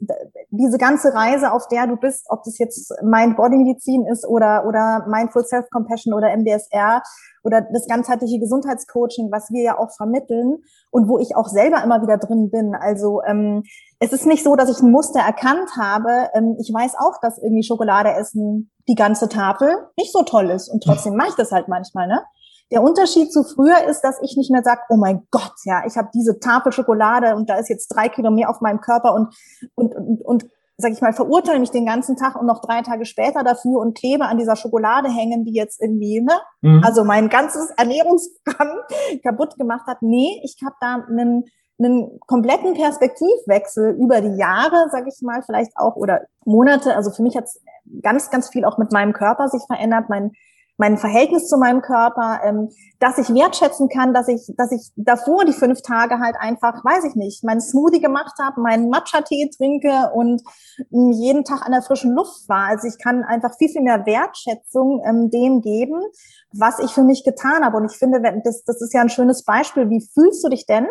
diese ganze Reise, auf der du bist, ob das jetzt Mind-Body-Medizin ist oder, oder Mindful Self-Compassion oder MDSR oder das ganzheitliche Gesundheitscoaching, was wir ja auch vermitteln und wo ich auch selber immer wieder drin bin. Also ähm, es ist nicht so, dass ich ein Muster erkannt habe. Ähm, ich weiß auch, dass irgendwie Schokolade essen die ganze Tafel nicht so toll ist und trotzdem mache ich das halt manchmal, ne? Der Unterschied zu früher ist, dass ich nicht mehr sage, oh mein Gott, ja, ich habe diese Tafel Schokolade und da ist jetzt drei Kilo mehr auf meinem Körper und, und, und, und sag ich mal, verurteile mich den ganzen Tag und noch drei Tage später dafür und klebe an dieser Schokolade hängen, die jetzt irgendwie, ne, mhm. also mein ganzes Ernährungsprogramm kaputt gemacht hat. Nee, ich habe da einen, einen kompletten Perspektivwechsel über die Jahre, sag ich mal, vielleicht auch oder Monate. Also für mich hat es ganz, ganz viel auch mit meinem Körper sich verändert. Mein mein Verhältnis zu meinem Körper, ähm, dass ich wertschätzen kann, dass ich, dass ich davor die fünf Tage halt einfach, weiß ich nicht, meinen Smoothie gemacht habe, meinen Matcha-Tee trinke und ähm, jeden Tag an der frischen Luft war. Also ich kann einfach viel, viel mehr Wertschätzung ähm, dem geben, was ich für mich getan habe. Und ich finde, das, das ist ja ein schönes Beispiel. Wie fühlst du dich denn,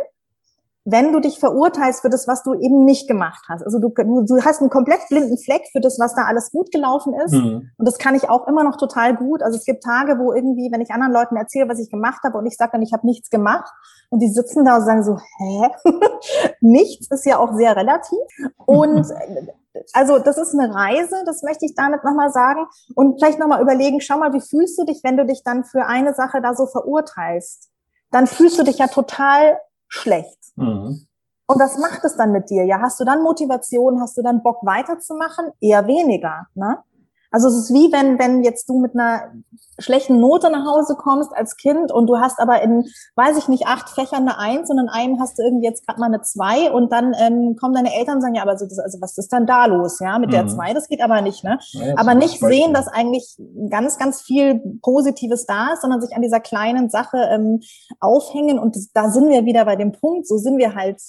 wenn du dich verurteilst für das, was du eben nicht gemacht hast. Also du, du hast einen komplett blinden Fleck für das, was da alles gut gelaufen ist. Mhm. Und das kann ich auch immer noch total gut. Also es gibt Tage, wo irgendwie, wenn ich anderen Leuten erzähle, was ich gemacht habe und ich sage dann, ich habe nichts gemacht und die sitzen da und sagen so, hä? nichts ist ja auch sehr relativ. Und also das ist eine Reise, das möchte ich damit nochmal sagen. Und vielleicht nochmal überlegen, schau mal, wie fühlst du dich, wenn du dich dann für eine Sache da so verurteilst? Dann fühlst du dich ja total schlecht. Mhm. Und was macht es dann mit dir? Ja, hast du dann Motivation, hast du dann Bock weiterzumachen? Eher weniger. Ne? Also es ist wie wenn, wenn jetzt du mit einer schlechten Note nach Hause kommst als Kind und du hast aber in, weiß ich nicht, acht Fächern eine Eins und in einem hast du irgendwie jetzt gerade mal eine Zwei und dann ähm, kommen deine Eltern und sagen, ja, aber so, das, also was ist dann da los? Ja, mit mhm. der Zwei, das geht aber nicht, ne? Ja, aber nicht sehen, dass eigentlich ganz, ganz viel Positives da ist, sondern sich an dieser kleinen Sache ähm, aufhängen und das, da sind wir wieder bei dem Punkt, so sind wir halt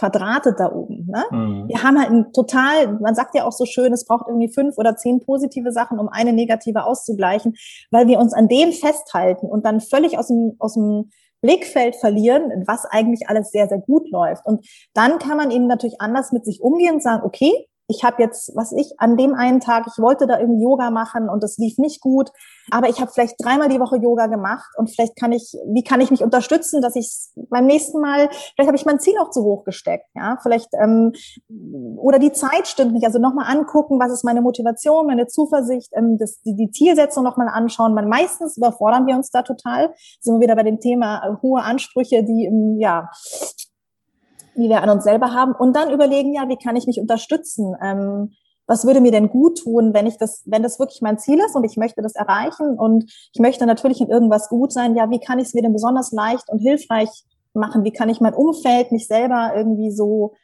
verdrahtet da oben. Ne? Mhm. Wir haben halt ein total, man sagt ja auch so schön, es braucht irgendwie fünf oder zehn positive Sachen, um eine negative auszugleichen, weil wir uns an dem festhalten und dann völlig aus dem, aus dem Blickfeld verlieren, was eigentlich alles sehr, sehr gut läuft. Und dann kann man eben natürlich anders mit sich umgehen und sagen, okay, ich habe jetzt, was ich, an dem einen Tag, ich wollte da irgendwie Yoga machen und es lief nicht gut, aber ich habe vielleicht dreimal die Woche Yoga gemacht und vielleicht kann ich, wie kann ich mich unterstützen, dass ich beim nächsten Mal, vielleicht habe ich mein Ziel auch zu hoch gesteckt, ja, vielleicht ähm, oder die Zeit stimmt nicht, also nochmal angucken, was ist meine Motivation, meine Zuversicht, ähm, das, die, die Zielsetzung nochmal anschauen, weil meistens überfordern wir uns da total, sind wir wieder bei dem Thema äh, hohe Ansprüche, die ähm, ja die wir an uns selber haben und dann überlegen, ja, wie kann ich mich unterstützen? Ähm, was würde mir denn gut tun, wenn ich das, wenn das wirklich mein Ziel ist und ich möchte das erreichen und ich möchte natürlich in irgendwas gut sein, ja, wie kann ich es mir denn besonders leicht und hilfreich machen? Wie kann ich mein Umfeld, mich selber irgendwie so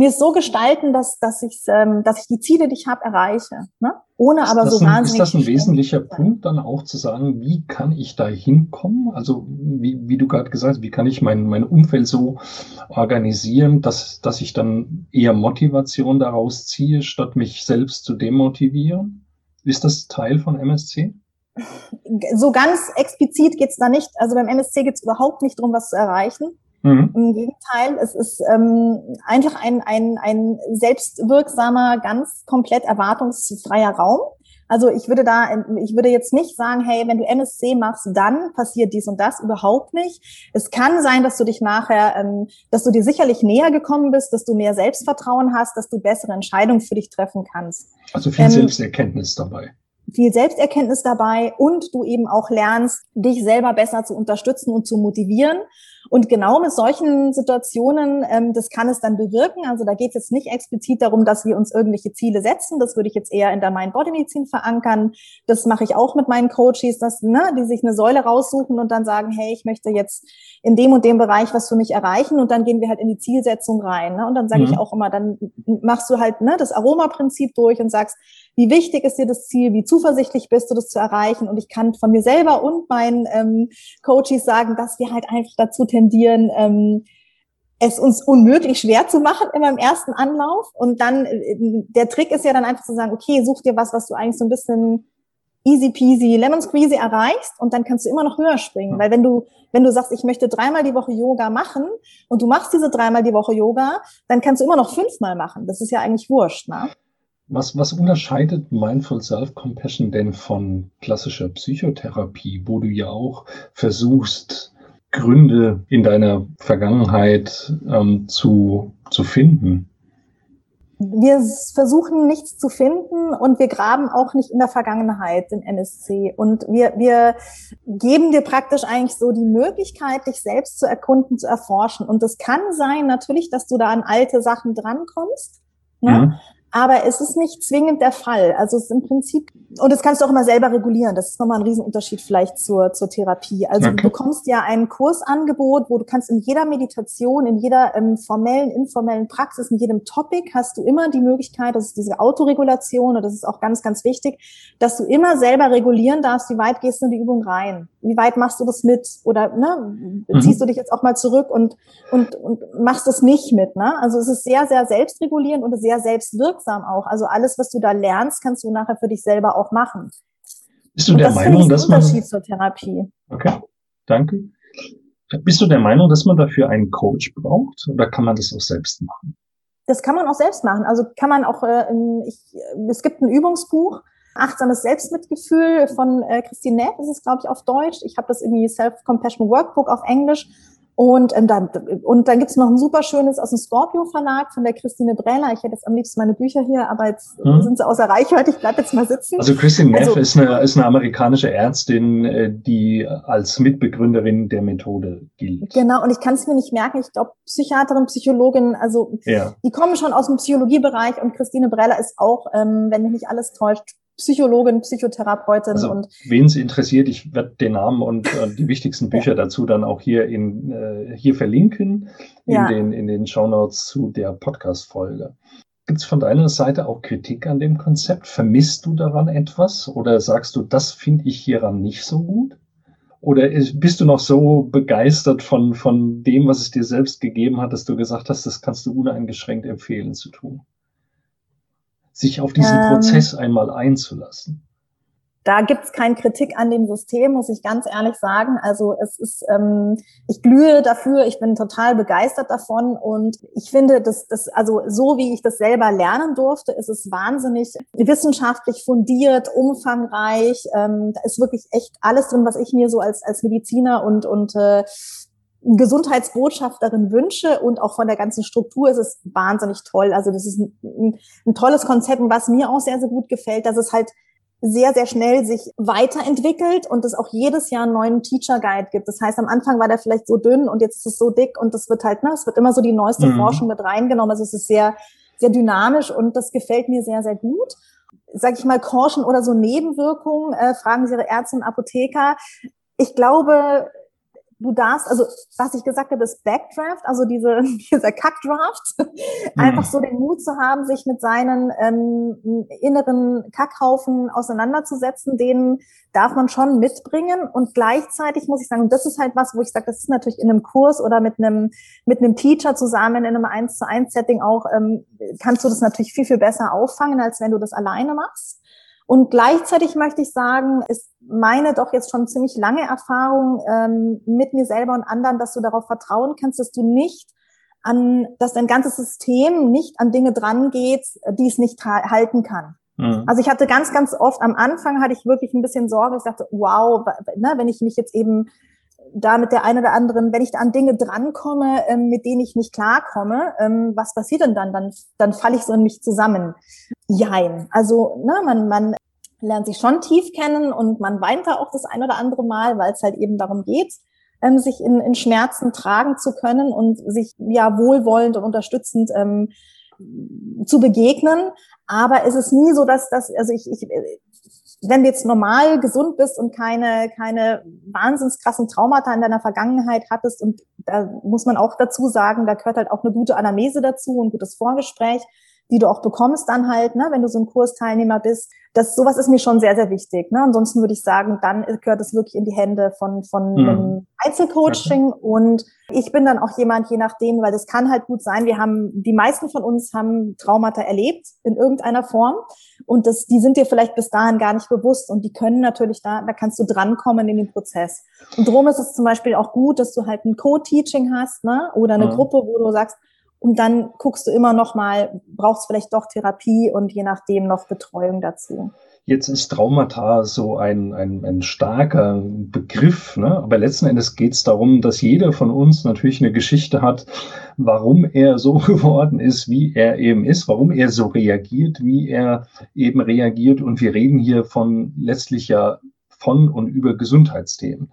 mir es so gestalten, dass, dass, ich, ähm, dass ich die Ziele, die ich habe, erreiche. Ne? Ohne aber so ein, wahnsinnig. Ist das ein wesentlicher Punkt, dann auch zu sagen, wie kann ich da hinkommen? Also, wie, wie du gerade gesagt hast, wie kann ich mein, mein Umfeld so organisieren, dass, dass ich dann eher Motivation daraus ziehe, statt mich selbst zu demotivieren? Ist das Teil von MSC? So ganz explizit geht's da nicht. Also beim MSC geht's überhaupt nicht darum, was zu erreichen. Mhm. Im Gegenteil, es ist ähm, einfach ein, ein, ein selbstwirksamer, ganz komplett erwartungsfreier Raum. Also ich würde da, ich würde jetzt nicht sagen, hey, wenn du MSC machst, dann passiert dies und das überhaupt nicht. Es kann sein, dass du dich nachher, ähm, dass du dir sicherlich näher gekommen bist, dass du mehr Selbstvertrauen hast, dass du bessere Entscheidungen für dich treffen kannst. Also viel ähm, Selbsterkenntnis dabei viel Selbsterkenntnis dabei und du eben auch lernst, dich selber besser zu unterstützen und zu motivieren. Und genau mit solchen Situationen, ähm, das kann es dann bewirken. Also da geht es jetzt nicht explizit darum, dass wir uns irgendwelche Ziele setzen. Das würde ich jetzt eher in der Mind-Body-Medizin verankern. Das mache ich auch mit meinen Coaches, dass, ne, die sich eine Säule raussuchen und dann sagen, hey, ich möchte jetzt in dem und dem Bereich was für mich erreichen. Und dann gehen wir halt in die Zielsetzung rein. Ne? Und dann sage mhm. ich auch immer, dann machst du halt ne, das Aroma-Prinzip durch und sagst, wie wichtig ist dir das Ziel, wie zuversichtlich bist du, das zu erreichen. Und ich kann von mir selber und meinen ähm, Coaches sagen, dass wir halt einfach dazu tendieren, ähm, es uns unmöglich schwer zu machen immer im ersten Anlauf. Und dann, äh, der Trick ist ja dann einfach zu sagen, okay, such dir was, was du eigentlich so ein bisschen easy peasy lemon squeezy erreichst und dann kannst du immer noch höher springen. Weil wenn du, wenn du sagst, ich möchte dreimal die Woche Yoga machen und du machst diese dreimal die Woche Yoga, dann kannst du immer noch fünfmal machen. Das ist ja eigentlich wurscht, ne? Was, was unterscheidet Mindful Self-Compassion denn von klassischer Psychotherapie, wo du ja auch versuchst, Gründe in deiner Vergangenheit ähm, zu, zu finden? Wir versuchen nichts zu finden und wir graben auch nicht in der Vergangenheit in NSC. Und wir, wir geben dir praktisch eigentlich so die Möglichkeit, dich selbst zu erkunden, zu erforschen. Und es kann sein natürlich, dass du da an alte Sachen drankommst. Ne? Mhm. Aber es ist nicht zwingend der Fall. Also es ist im Prinzip, und das kannst du auch immer selber regulieren. Das ist nochmal ein Riesenunterschied vielleicht zur, zur Therapie. Also okay. du bekommst ja ein Kursangebot, wo du kannst in jeder Meditation, in jeder ähm, formellen, informellen Praxis, in jedem Topic hast du immer die Möglichkeit, das ist diese Autoregulation, und das ist auch ganz, ganz wichtig, dass du immer selber regulieren darfst, wie weit gehst du in die Übung rein? Wie weit machst du das mit? Oder ne, mhm. ziehst du dich jetzt auch mal zurück und, und, und machst das nicht mit? Ne? Also es ist sehr, sehr selbstregulierend und sehr selbstwirksam wirksam auch. Also alles, was du da lernst, kannst du nachher für dich selber auch machen. Bist du Und der das Meinung, dass man Unterschied zur Therapie? Okay, danke. Bist du der Meinung, dass man dafür einen Coach braucht oder kann man das auch selbst machen? Das kann man auch selbst machen. Also kann man auch, äh, ich, es gibt ein Übungsbuch, Achtsames Selbstmitgefühl von äh, Christine Neff, das ist, glaube ich, auf Deutsch. Ich habe das irgendwie Self-Compassion Workbook auf Englisch. Und, ähm, dann, und dann gibt's noch ein super schönes aus dem Scorpio Verlag von der Christine Brähler. Ich hätte jetzt am liebsten meine Bücher hier, aber jetzt hm. sind sie außer Reichweite. Ich bleib jetzt mal sitzen. Also Christine Neff also, ist, eine, ist eine amerikanische Ärztin, äh, die als Mitbegründerin der Methode gilt. Genau, und ich kann es mir nicht merken. Ich glaube, Psychiaterin, Psychologin, also ja. die kommen schon aus dem Psychologiebereich und Christine Brähler ist auch, ähm, wenn mich nicht alles täuscht, Psychologin, Psychotherapeutin. Also, und wen es interessiert, ich werde den Namen und äh, die wichtigsten Bücher dazu dann auch hier in äh, hier verlinken in ja. den in den Shownotes zu der Podcast-Folge. Gibt es von deiner Seite auch Kritik an dem Konzept? Vermisst du daran etwas oder sagst du, das finde ich hieran nicht so gut? Oder bist du noch so begeistert von, von dem, was es dir selbst gegeben hat, dass du gesagt hast, das kannst du uneingeschränkt empfehlen zu tun? Sich auf diesen ähm, Prozess einmal einzulassen? Da gibt's keine Kritik an dem System, muss ich ganz ehrlich sagen. Also es ist, ähm, ich glühe dafür, ich bin total begeistert davon und ich finde, dass das, also so wie ich das selber lernen durfte, ist es wahnsinnig wissenschaftlich fundiert, umfangreich. Ähm, da ist wirklich echt alles drin, was ich mir so als als Mediziner und und äh, Gesundheitsbotschafterin wünsche und auch von der ganzen Struktur ist es wahnsinnig toll. Also das ist ein, ein, ein, tolles Konzept und was mir auch sehr, sehr gut gefällt, dass es halt sehr, sehr schnell sich weiterentwickelt und es auch jedes Jahr einen neuen Teacher Guide gibt. Das heißt, am Anfang war der vielleicht so dünn und jetzt ist es so dick und das wird halt, ne, es wird immer so die neueste mhm. Forschung mit reingenommen. Also es ist sehr, sehr dynamisch und das gefällt mir sehr, sehr gut sag ich mal, Korschen oder so Nebenwirkungen, äh, fragen Sie Ihre Ärzte und Apotheker. Ich glaube, du darfst, also was ich gesagt habe, ist Backdraft, also diese, dieser Kackdraft, mhm. einfach so den Mut zu haben, sich mit seinen ähm, inneren Kackhaufen auseinanderzusetzen, den darf man schon mitbringen und gleichzeitig muss ich sagen, und das ist halt was, wo ich sage, das ist natürlich in einem Kurs oder mit einem mit einem Teacher zusammen in einem 1 zu 1 Setting auch, ähm, kannst du das natürlich viel, viel besser auffangen, als wenn du das alleine machst. Und gleichzeitig möchte ich sagen, ist meine doch jetzt schon ziemlich lange Erfahrung ähm, mit mir selber und anderen, dass du darauf vertrauen kannst, dass du nicht an, dass dein ganzes System nicht an Dinge dran geht, die es nicht halten kann. Mhm. Also ich hatte ganz, ganz oft am Anfang hatte ich wirklich ein bisschen Sorge. Ich dachte, wow, ne, wenn ich mich jetzt eben da mit der einen oder anderen, wenn ich an Dinge drankomme, ähm, mit denen ich nicht klarkomme, ähm, was passiert denn dann? Dann, dann falle ich so in mich zusammen. Jein. Also, ne, man, man lernt sich schon tief kennen und man weint da auch das ein oder andere Mal, weil es halt eben darum geht, ähm, sich in, in Schmerzen tragen zu können und sich ja wohlwollend und unterstützend ähm, zu begegnen. Aber es ist nie so, dass das, also ich, ich wenn du jetzt normal gesund bist und keine, keine wahnsinns krassen Traumata in deiner Vergangenheit hattest, und da muss man auch dazu sagen, da gehört halt auch eine gute Anamnese dazu, ein gutes Vorgespräch, die du auch bekommst dann halt, ne, wenn du so ein Kursteilnehmer bist. Das sowas ist mir schon sehr, sehr wichtig. Ne? Ansonsten würde ich sagen, dann gehört es wirklich in die Hände von, von mhm. einem Einzelcoaching. Okay. Und ich bin dann auch jemand, je nachdem, weil das kann halt gut sein. Wir haben, die meisten von uns haben Traumata erlebt in irgendeiner Form. Und das, die sind dir vielleicht bis dahin gar nicht bewusst. Und die können natürlich da, da kannst du drankommen in den Prozess. Und darum ist es zum Beispiel auch gut, dass du halt ein Co-Teaching hast, ne? Oder eine mhm. Gruppe, wo du sagst, und dann guckst du immer noch mal, brauchst vielleicht doch Therapie und je nachdem noch Betreuung dazu. Jetzt ist Traumata so ein, ein, ein starker Begriff, ne? aber letzten Endes geht es darum, dass jeder von uns natürlich eine Geschichte hat, warum er so geworden ist, wie er eben ist, warum er so reagiert, wie er eben reagiert. Und wir reden hier von letztlich ja von und über Gesundheitsthemen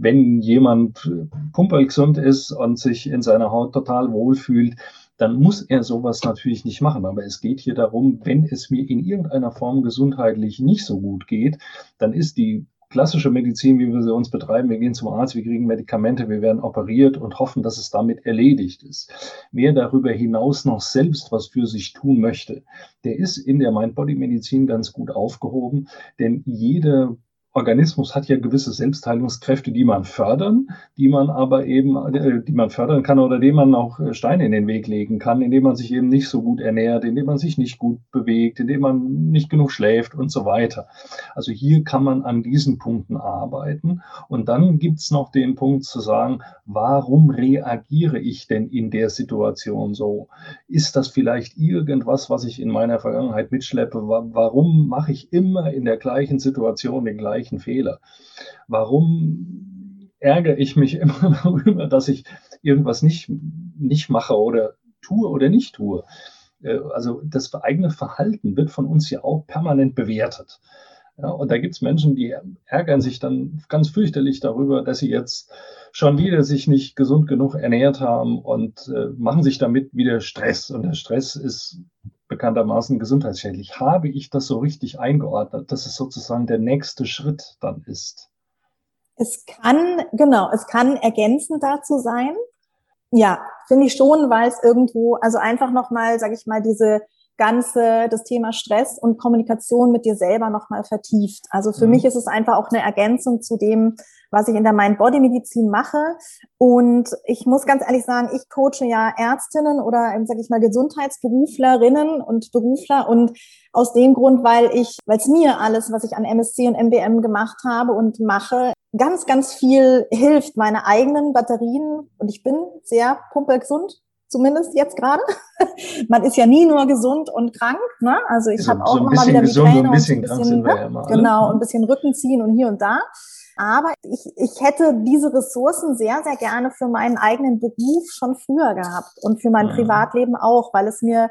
wenn jemand pumpergesund ist und sich in seiner Haut total wohlfühlt, dann muss er sowas natürlich nicht machen. Aber es geht hier darum, wenn es mir in irgendeiner Form gesundheitlich nicht so gut geht, dann ist die klassische Medizin, wie wir sie uns betreiben, wir gehen zum Arzt, wir kriegen Medikamente, wir werden operiert und hoffen, dass es damit erledigt ist. Wer darüber hinaus noch selbst was für sich tun möchte, der ist in der Mind-Body-Medizin ganz gut aufgehoben, denn jede Organismus hat ja gewisse Selbstheilungskräfte, die man fördern, die man aber eben, äh, die man fördern kann oder dem man auch äh, Steine in den Weg legen kann, indem man sich eben nicht so gut ernährt, indem man sich nicht gut bewegt, indem man nicht genug schläft und so weiter. Also hier kann man an diesen Punkten arbeiten. Und dann gibt's noch den Punkt zu sagen, warum reagiere ich denn in der Situation so? Ist das vielleicht irgendwas, was ich in meiner Vergangenheit mitschleppe? Warum mache ich immer in der gleichen Situation den gleichen gleichen Fehler? Warum ärgere ich mich immer darüber, dass ich irgendwas nicht, nicht mache oder tue oder nicht tue? Äh, also das eigene Verhalten wird von uns ja auch permanent bewertet. Ja, und da gibt es Menschen, die ärgern sich dann ganz fürchterlich darüber, dass sie jetzt schon wieder sich nicht gesund genug ernährt haben und äh, machen sich damit wieder Stress. Und der Stress ist bekanntermaßen gesundheitsschädlich. Habe ich das so richtig eingeordnet, dass es sozusagen der nächste Schritt dann ist? Es kann, genau, es kann ergänzend dazu sein. Ja, finde ich schon, weil es irgendwo, also einfach nochmal, sage ich mal, diese ganze, das Thema Stress und Kommunikation mit dir selber nochmal vertieft. Also für mhm. mich ist es einfach auch eine Ergänzung zu dem, was ich in der Mind-Body-Medizin mache. Und ich muss ganz ehrlich sagen, ich coache ja Ärztinnen oder, sag ich mal, Gesundheitsberuflerinnen und Berufler und aus dem Grund, weil ich, weil es mir alles, was ich an MSC und MBM gemacht habe und mache, ganz, ganz viel hilft, meine eigenen Batterien. Und ich bin sehr pumpelgesund, zumindest jetzt gerade. Man ist ja nie nur gesund und krank, ne? Also ich also habe auch so immer mal wieder Migräne ein bisschen, und ein bisschen, ne? ja genau, ein bisschen Rückenziehen und hier und da. Aber ich, ich hätte diese Ressourcen sehr, sehr gerne für meinen eigenen Beruf schon früher gehabt und für mein mhm. Privatleben auch, weil es mir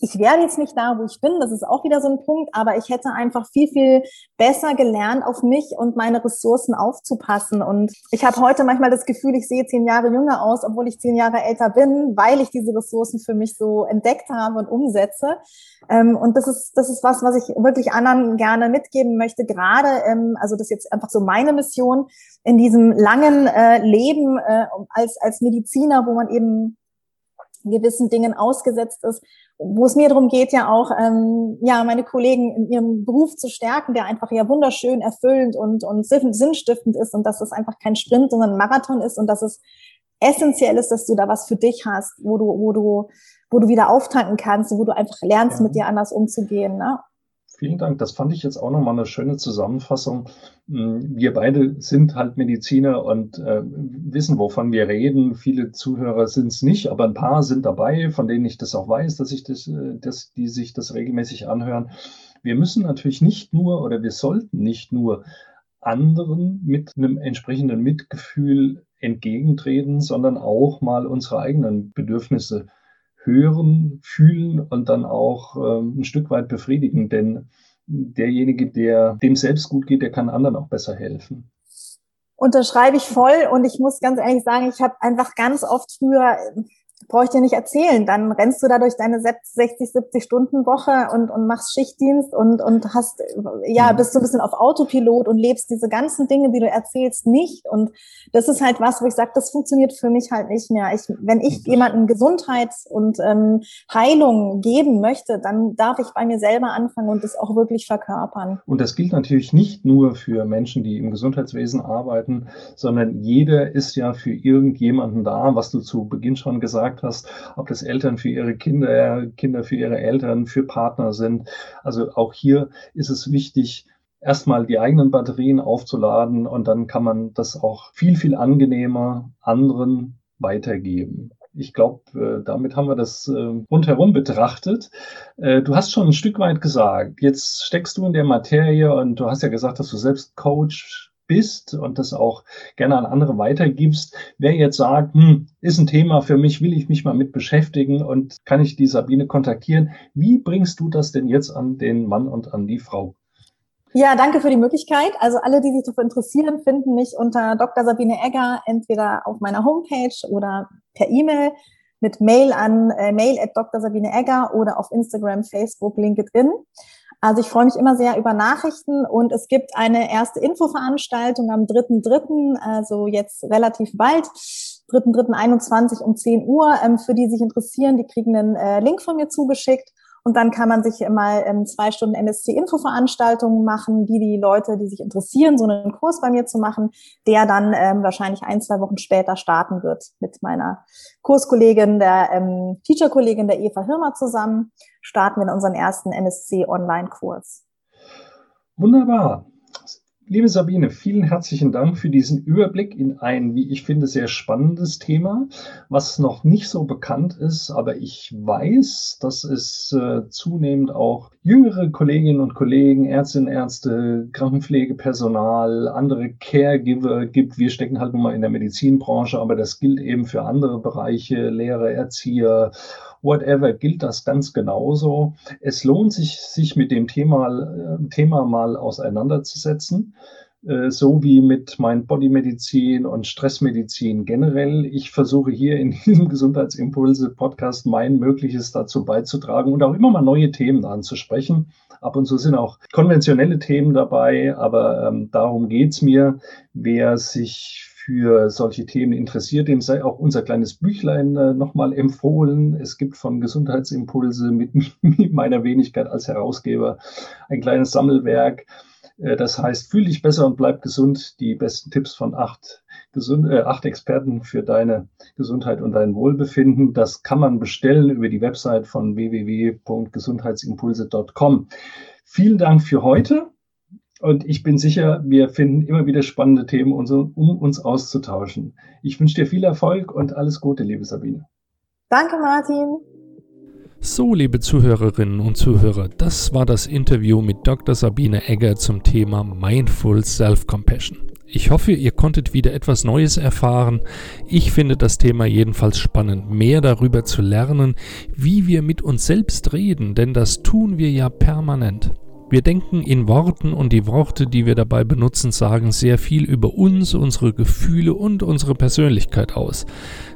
ich wäre jetzt nicht da, wo ich bin, das ist auch wieder so ein Punkt, aber ich hätte einfach viel, viel besser gelernt, auf mich und meine Ressourcen aufzupassen. Und ich habe heute manchmal das Gefühl, ich sehe zehn Jahre jünger aus, obwohl ich zehn Jahre älter bin, weil ich diese Ressourcen für mich so entdeckt habe und umsetze. Ähm, und das ist, das ist was, was ich wirklich anderen gerne mitgeben möchte, gerade, ähm, also das ist jetzt einfach so meine Mission in diesem langen äh, Leben äh, als, als Mediziner, wo man eben gewissen Dingen ausgesetzt ist, wo es mir darum geht, ja auch, ähm, ja, meine Kollegen in ihrem Beruf zu stärken, der einfach ja wunderschön, erfüllend und, und sinnstiftend ist und dass es einfach kein Sprint, sondern ein Marathon ist und dass es essentiell ist, dass du da was für dich hast, wo du, wo du, wo du wieder auftanken kannst, wo du einfach lernst, ja. mit dir anders umzugehen. Ne? Vielen Dank. Das fand ich jetzt auch nochmal eine schöne Zusammenfassung. Mm, wir beide sind halt Mediziner und äh, wissen, wovon wir reden. Viele Zuhörer sind es nicht, aber ein paar sind dabei, von denen ich das auch weiß, dass ich das, äh, dass die sich das regelmäßig anhören. Wir müssen natürlich nicht nur oder wir sollten nicht nur anderen mit einem entsprechenden Mitgefühl entgegentreten, sondern auch mal unsere eigenen Bedürfnisse hören, fühlen und dann auch ähm, ein Stück weit befriedigen. Denn derjenige, der dem selbst gut geht, der kann anderen auch besser helfen. Unterschreibe ich voll und ich muss ganz ehrlich sagen, ich habe einfach ganz oft früher brauche ich dir nicht erzählen. Dann rennst du da durch deine 60, 70 Stunden Woche und, und machst Schichtdienst und, und hast, ja, mhm. bist so ein bisschen auf Autopilot und lebst diese ganzen Dinge, die du erzählst, nicht. Und das ist halt was, wo ich sage, das funktioniert für mich halt nicht mehr. Ich, wenn ich jemandem Gesundheit und ähm, Heilung geben möchte, dann darf ich bei mir selber anfangen und das auch wirklich verkörpern. Und das gilt natürlich nicht nur für Menschen, die im Gesundheitswesen arbeiten, sondern jeder ist ja für irgendjemanden da, was du zu Beginn schon gesagt gesagt hast, ob das Eltern für ihre Kinder, Kinder für ihre Eltern, für Partner sind. Also auch hier ist es wichtig, erstmal die eigenen Batterien aufzuladen und dann kann man das auch viel, viel angenehmer anderen weitergeben. Ich glaube, äh, damit haben wir das äh, rundherum betrachtet. Äh, du hast schon ein Stück weit gesagt, jetzt steckst du in der Materie und du hast ja gesagt, dass du selbst Coach bist und das auch gerne an andere weitergibst. Wer jetzt sagt, hm, ist ein Thema für mich, will ich mich mal mit beschäftigen und kann ich die Sabine kontaktieren, wie bringst du das denn jetzt an den Mann und an die Frau? Ja, danke für die Möglichkeit. Also alle, die sich dafür interessieren, finden mich unter Dr. Sabine Egger entweder auf meiner Homepage oder per E-Mail mit Mail an äh, mail at Dr. Sabine Egger oder auf Instagram, Facebook, LinkedIn. Also ich freue mich immer sehr über Nachrichten und es gibt eine erste Infoveranstaltung am 3.3., also jetzt relativ bald, 3.3.21 um 10 Uhr. Ähm, für die sich interessieren, die kriegen einen äh, Link von mir zugeschickt. Und dann kann man sich mal ähm, zwei Stunden MSC-Infoveranstaltungen machen, die die Leute, die sich interessieren, so einen Kurs bei mir zu machen, der dann ähm, wahrscheinlich ein, zwei Wochen später starten wird mit meiner Kurskollegin, der ähm, Teacherkollegin der Eva Hirmer zusammen, starten wir unseren ersten MSC-Online-Kurs. Wunderbar. Liebe Sabine, vielen herzlichen Dank für diesen Überblick in ein, wie ich finde, sehr spannendes Thema, was noch nicht so bekannt ist, aber ich weiß, dass es äh, zunehmend auch jüngere Kolleginnen und Kollegen, Ärztinnen, Ärzte, Krankenpflegepersonal, andere Caregiver gibt. Wir stecken halt nun mal in der Medizinbranche, aber das gilt eben für andere Bereiche, Lehrer, Erzieher whatever, gilt das ganz genauso. Es lohnt sich, sich mit dem Thema, äh, Thema mal auseinanderzusetzen äh, so wie mit mein Bodymedizin und Stressmedizin generell. Ich versuche hier in diesem Gesundheitsimpulse-Podcast mein Mögliches dazu beizutragen und auch immer mal neue Themen anzusprechen. Ab und zu sind auch konventionelle Themen dabei, aber ähm, darum geht's mir. Wer sich für solche Themen interessiert, dem sei auch unser kleines Büchlein äh, nochmal empfohlen. Es gibt von Gesundheitsimpulse mit, mit meiner Wenigkeit als Herausgeber ein kleines Sammelwerk. Äh, das heißt, fühl dich besser und bleib gesund. Die besten Tipps von acht, gesund, äh, acht Experten für deine Gesundheit und dein Wohlbefinden. Das kann man bestellen über die Website von www.gesundheitsimpulse.com. Vielen Dank für heute. Und ich bin sicher, wir finden immer wieder spannende Themen, um uns auszutauschen. Ich wünsche dir viel Erfolg und alles Gute, liebe Sabine. Danke, Martin. So, liebe Zuhörerinnen und Zuhörer, das war das Interview mit Dr. Sabine Egger zum Thema Mindful Self-Compassion. Ich hoffe, ihr konntet wieder etwas Neues erfahren. Ich finde das Thema jedenfalls spannend, mehr darüber zu lernen, wie wir mit uns selbst reden, denn das tun wir ja permanent. Wir denken in Worten und die Worte, die wir dabei benutzen, sagen sehr viel über uns, unsere Gefühle und unsere Persönlichkeit aus.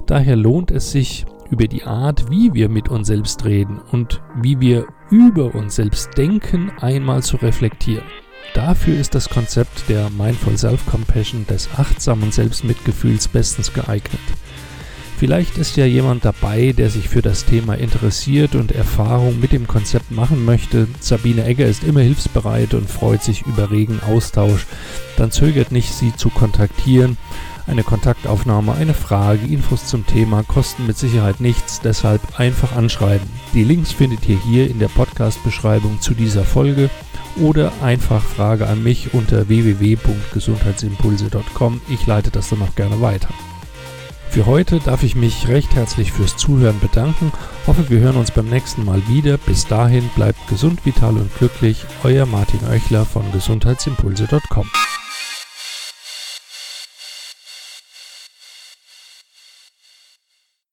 Daher lohnt es sich, über die Art, wie wir mit uns selbst reden und wie wir über uns selbst denken, einmal zu reflektieren. Dafür ist das Konzept der Mindful Self-Compassion des achtsamen Selbstmitgefühls bestens geeignet. Vielleicht ist ja jemand dabei, der sich für das Thema interessiert und Erfahrung mit dem Konzept machen möchte. Sabine Egger ist immer hilfsbereit und freut sich über regen Austausch. Dann zögert nicht, sie zu kontaktieren. Eine Kontaktaufnahme, eine Frage, Infos zum Thema kosten mit Sicherheit nichts, deshalb einfach anschreiben. Die Links findet ihr hier in der Podcast-Beschreibung zu dieser Folge oder einfach Frage an mich unter www.gesundheitsimpulse.com. Ich leite das dann auch gerne weiter. Für heute darf ich mich recht herzlich fürs Zuhören bedanken. Hoffe, wir hören uns beim nächsten Mal wieder. Bis dahin bleibt gesund, vital und glücklich. Euer Martin Oechler von gesundheitsimpulse.com.